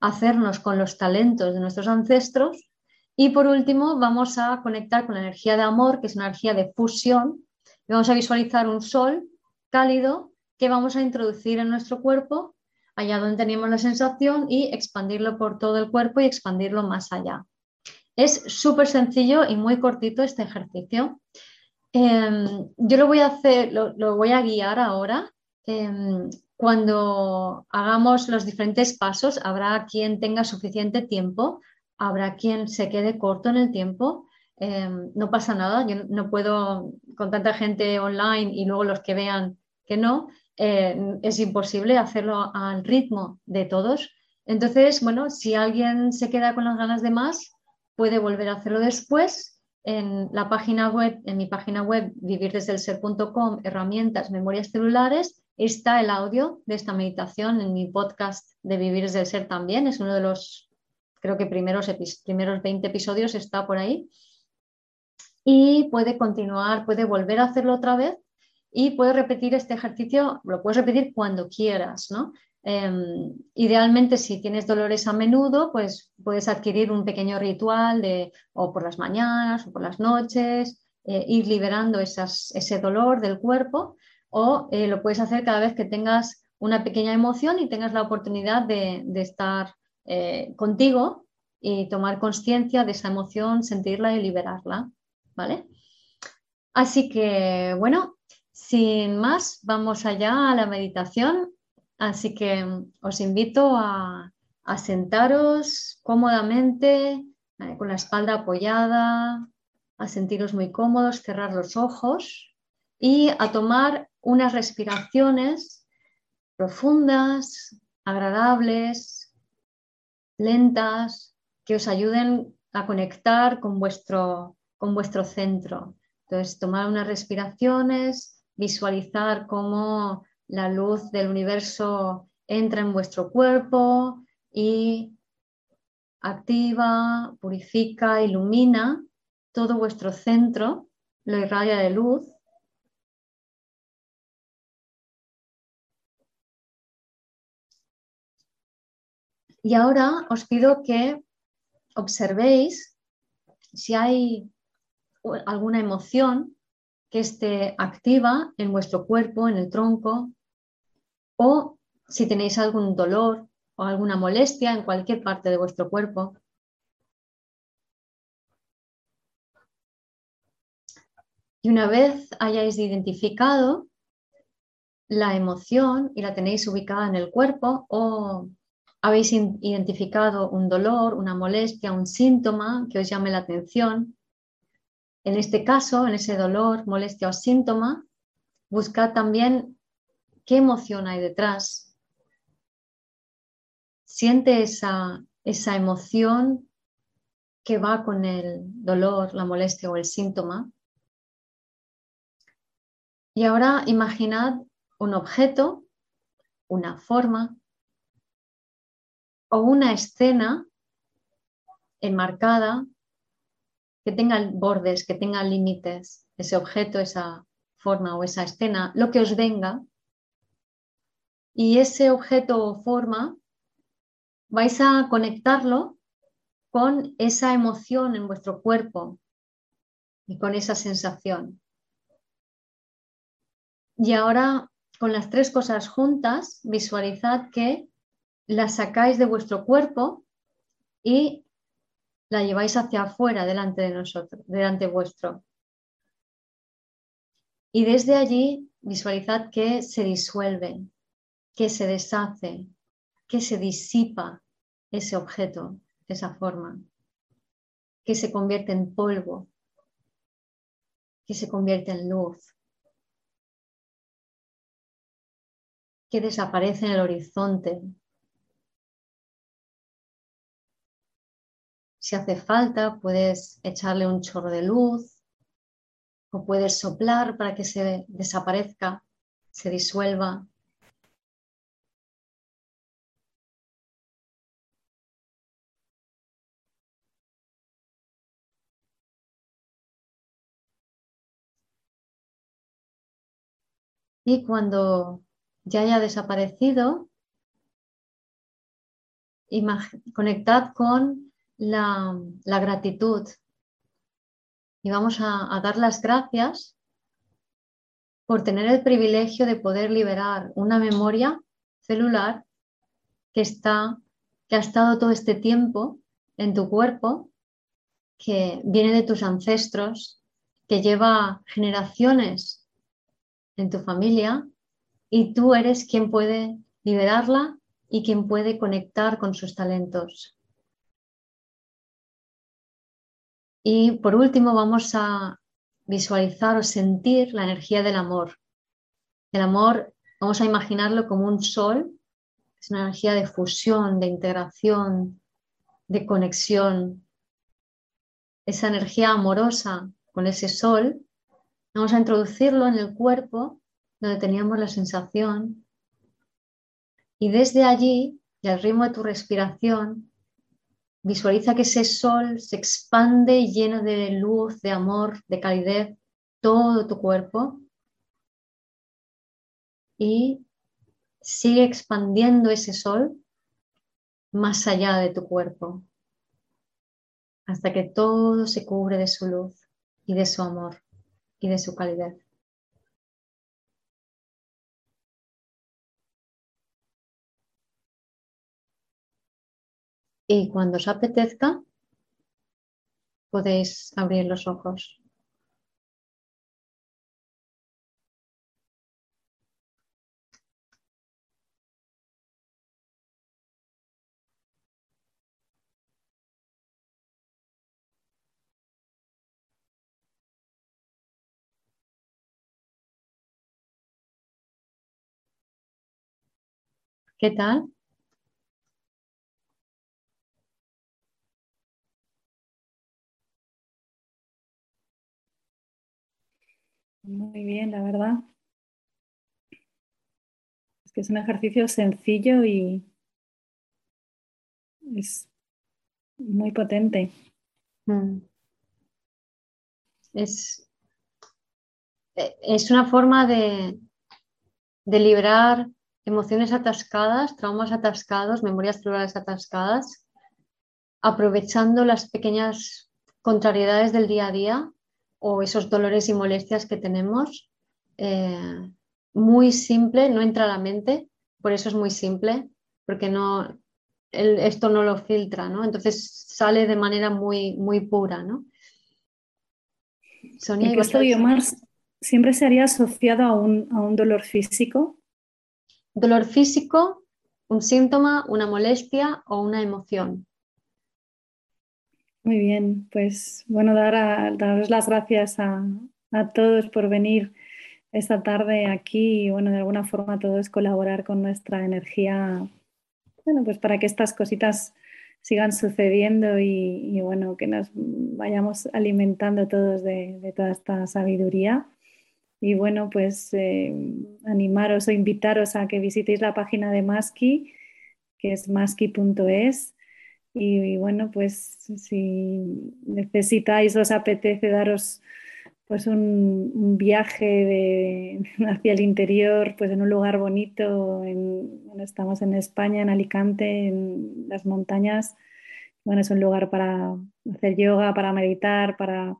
hacernos con los talentos de nuestros ancestros. Y por último, vamos a conectar con la energía de amor, que es una energía de fusión. Y vamos a visualizar un sol cálido que vamos a introducir en nuestro cuerpo, allá donde tenemos la sensación, y expandirlo por todo el cuerpo y expandirlo más allá. Es súper sencillo y muy cortito este ejercicio. Em, yo lo voy a hacer, lo, voy a guiar ahora. Em, cuando hagamos los diferentes pasos, habrá quien tenga suficiente tiempo, habrá quien se quede corto en el tiempo. Em, no pasa nada, yo no puedo con tanta gente online y luego los que vean que no, eh, es imposible hacerlo al ritmo de todos. Entonces, bueno, si alguien se queda con las ganas de más, puede volver a hacerlo después en la página web, en mi página web vivirdesdelser.com, herramientas, memorias celulares, está el audio de esta meditación en mi podcast de Vivir desde el Ser también. Es uno de los, creo que primeros, primeros 20 episodios está por ahí. Y puede continuar, puede volver a hacerlo otra vez y puede repetir este ejercicio, lo puedes repetir cuando quieras, ¿no? Em, idealmente, si tienes dolores a menudo, pues puedes adquirir un pequeño ritual de o por las mañanas o por las noches, eh, ir liberando ese dolor del cuerpo o eh, lo puedes hacer cada vez que tengas una pequeña emoción y tengas la oportunidad de, estar eh, contigo y tomar conciencia de esa emoción, sentirla y liberarla, ¿vale? Así que, bueno, sin más, vamos allá a la meditación Así que os invito a, sentaros cómodamente, eh, con la espalda apoyada, a sentiros muy cómodos, cerrar los ojos y a tomar unas respiraciones profundas, agradables, lentas, que os ayuden a conectar con vuestro, con vuestro centro. Entonces, tomar unas respiraciones, visualizar cómo la luz del universo entra en vuestro cuerpo y activa, purifica, ilumina todo vuestro centro, lo irradia de luz. Y ahora os pido que observéis si hay alguna emoción que esté activa en vuestro cuerpo, en el tronco, o si tenéis algún dolor o alguna molestia en cualquier parte de vuestro cuerpo. Y una vez hayáis identificado la emoción y la tenéis ubicada en el cuerpo o habéis identificado un dolor, una molestia, un síntoma que os llame la atención, en este caso, en ese dolor, molestia o síntoma, buscad también ¿Qué emoción hay detrás? Siente esa, esa emoción que va con el dolor, la molestia o el síntoma. Y ahora imaginad un objeto, una forma o una escena enmarcada que tenga bordes, que tenga límites, ese objeto, esa forma o esa escena, lo que os venga, y ese objeto o forma vais a conectarlo con esa emoción en vuestro cuerpo y con esa sensación. Y ahora, con las tres cosas juntas, visualizad que la sacáis de vuestro cuerpo y la lleváis hacia afuera, delante de nosotros, delante vuestro. Y desde allí visualizad que se disuelven, que se deshace, que se disipa ese objeto, esa forma, que se convierte en polvo, que se convierte en luz, que desaparece en el horizonte. Si hace falta, puedes echarle un chorro de luz o puedes soplar para que se desaparezca, se disuelva. Y cuando ya haya desaparecido, conectad con la, gratitud y vamos a, a, dar las gracias por tener el privilegio de poder liberar una memoria celular que está que ha estado todo este tiempo en tu cuerpo, que viene de tus ancestros, que lleva generaciones en tu familia y tú eres quien puede liberarla y quien puede conectar con sus talentos. Y por último vamos a visualizar o sentir la energía del amor. El amor, vamos a imaginarlo como un sol, es una energía de fusión, de integración, de conexión. Esa energía amorosa con ese sol, vamos a introducirlo en el cuerpo donde teníamos la sensación y desde allí y al ritmo de tu respiración Visualiza que ese sol se expande lleno de luz, de amor, de calidez, todo tu cuerpo. Y sigue expandiendo ese sol más allá de tu cuerpo, hasta que todo se cubre de su luz y de su amor y de su calidez. Y cuando os apetezca podéis abrir los ojos. ¿Qué tal? Muy bien, la verdad. Es que es un ejercicio sencillo y es muy potente. Mm. Es, e, es una forma de, de liberar emociones atascadas, traumas atascados, memorias celulares atascadas, aprovechando las pequeñas contrariedades del día a día o esos dolores y molestias que tenemos. Eh, muy simple, no entra a la mente, por eso es muy simple, porque no, esto no lo filtra, ¿no? Entonces sale de manera muy, muy pura, ¿no? Sonia, ¿Y esto, siempre sería asociado a un, a un dolor físico? Dolor físico, un síntoma, una molestia o una emoción. Muy bien, pues bueno, dar daros las gracias a, todos por venir esta tarde aquí y bueno, de alguna forma todos colaborar con nuestra energía, bueno, pues para que estas cositas sigan sucediendo y, bueno, que nos vayamos alimentando todos de, toda esta sabiduría. Y bueno, pues eh, animaros o invitaros a que visitéis la página de Maski, que es maski.es y, bueno, pues si necesitáis, os apetece daros pues un, viaje hacia el interior, pues en un lugar bonito, estamos en España, en Alicante, en las montañas. Bueno, es un lugar para hacer yoga, para meditar, para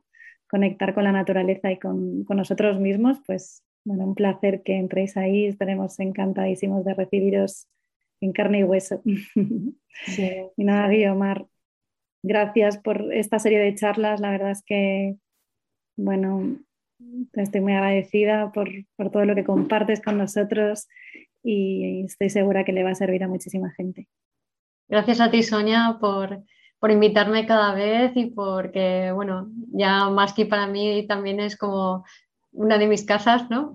conectar con la naturaleza y con, con nosotros mismos. Pues bueno, un placer que entréis ahí, estaremos encantadísimos de recibiros en carne y hueso. y nada, Guiomar, gracias por esta serie de charlas. La verdad es que, bueno, estoy muy agradecida por, todo lo que compartes con nosotros y estoy segura que le va a servir a muchísima gente. Gracias a ti, Sonia, por, por invitarme cada vez y porque, bueno, ya más que para mí también es como una de mis casas, ¿no?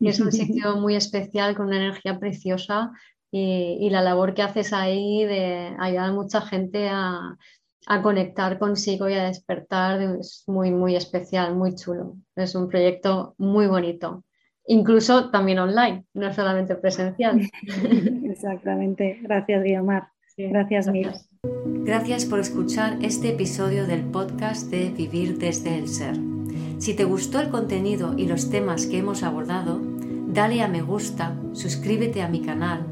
y es un sitio muy especial con una energía preciosa y, la labor que haces ahí de ayudar a mucha gente a, a conectar consigo y a despertar. Es muy, muy especial, muy chulo. Es un proyecto muy bonito. Incluso también online, no solamente presencial. Exactamente. Gracias, Guiomar. gracias, Mil. Gracias por escuchar este episodio del podcast de Vivir desde el Ser. Si te gustó el contenido y los temas que hemos abordado, dale a me gusta, suscríbete a mi canal,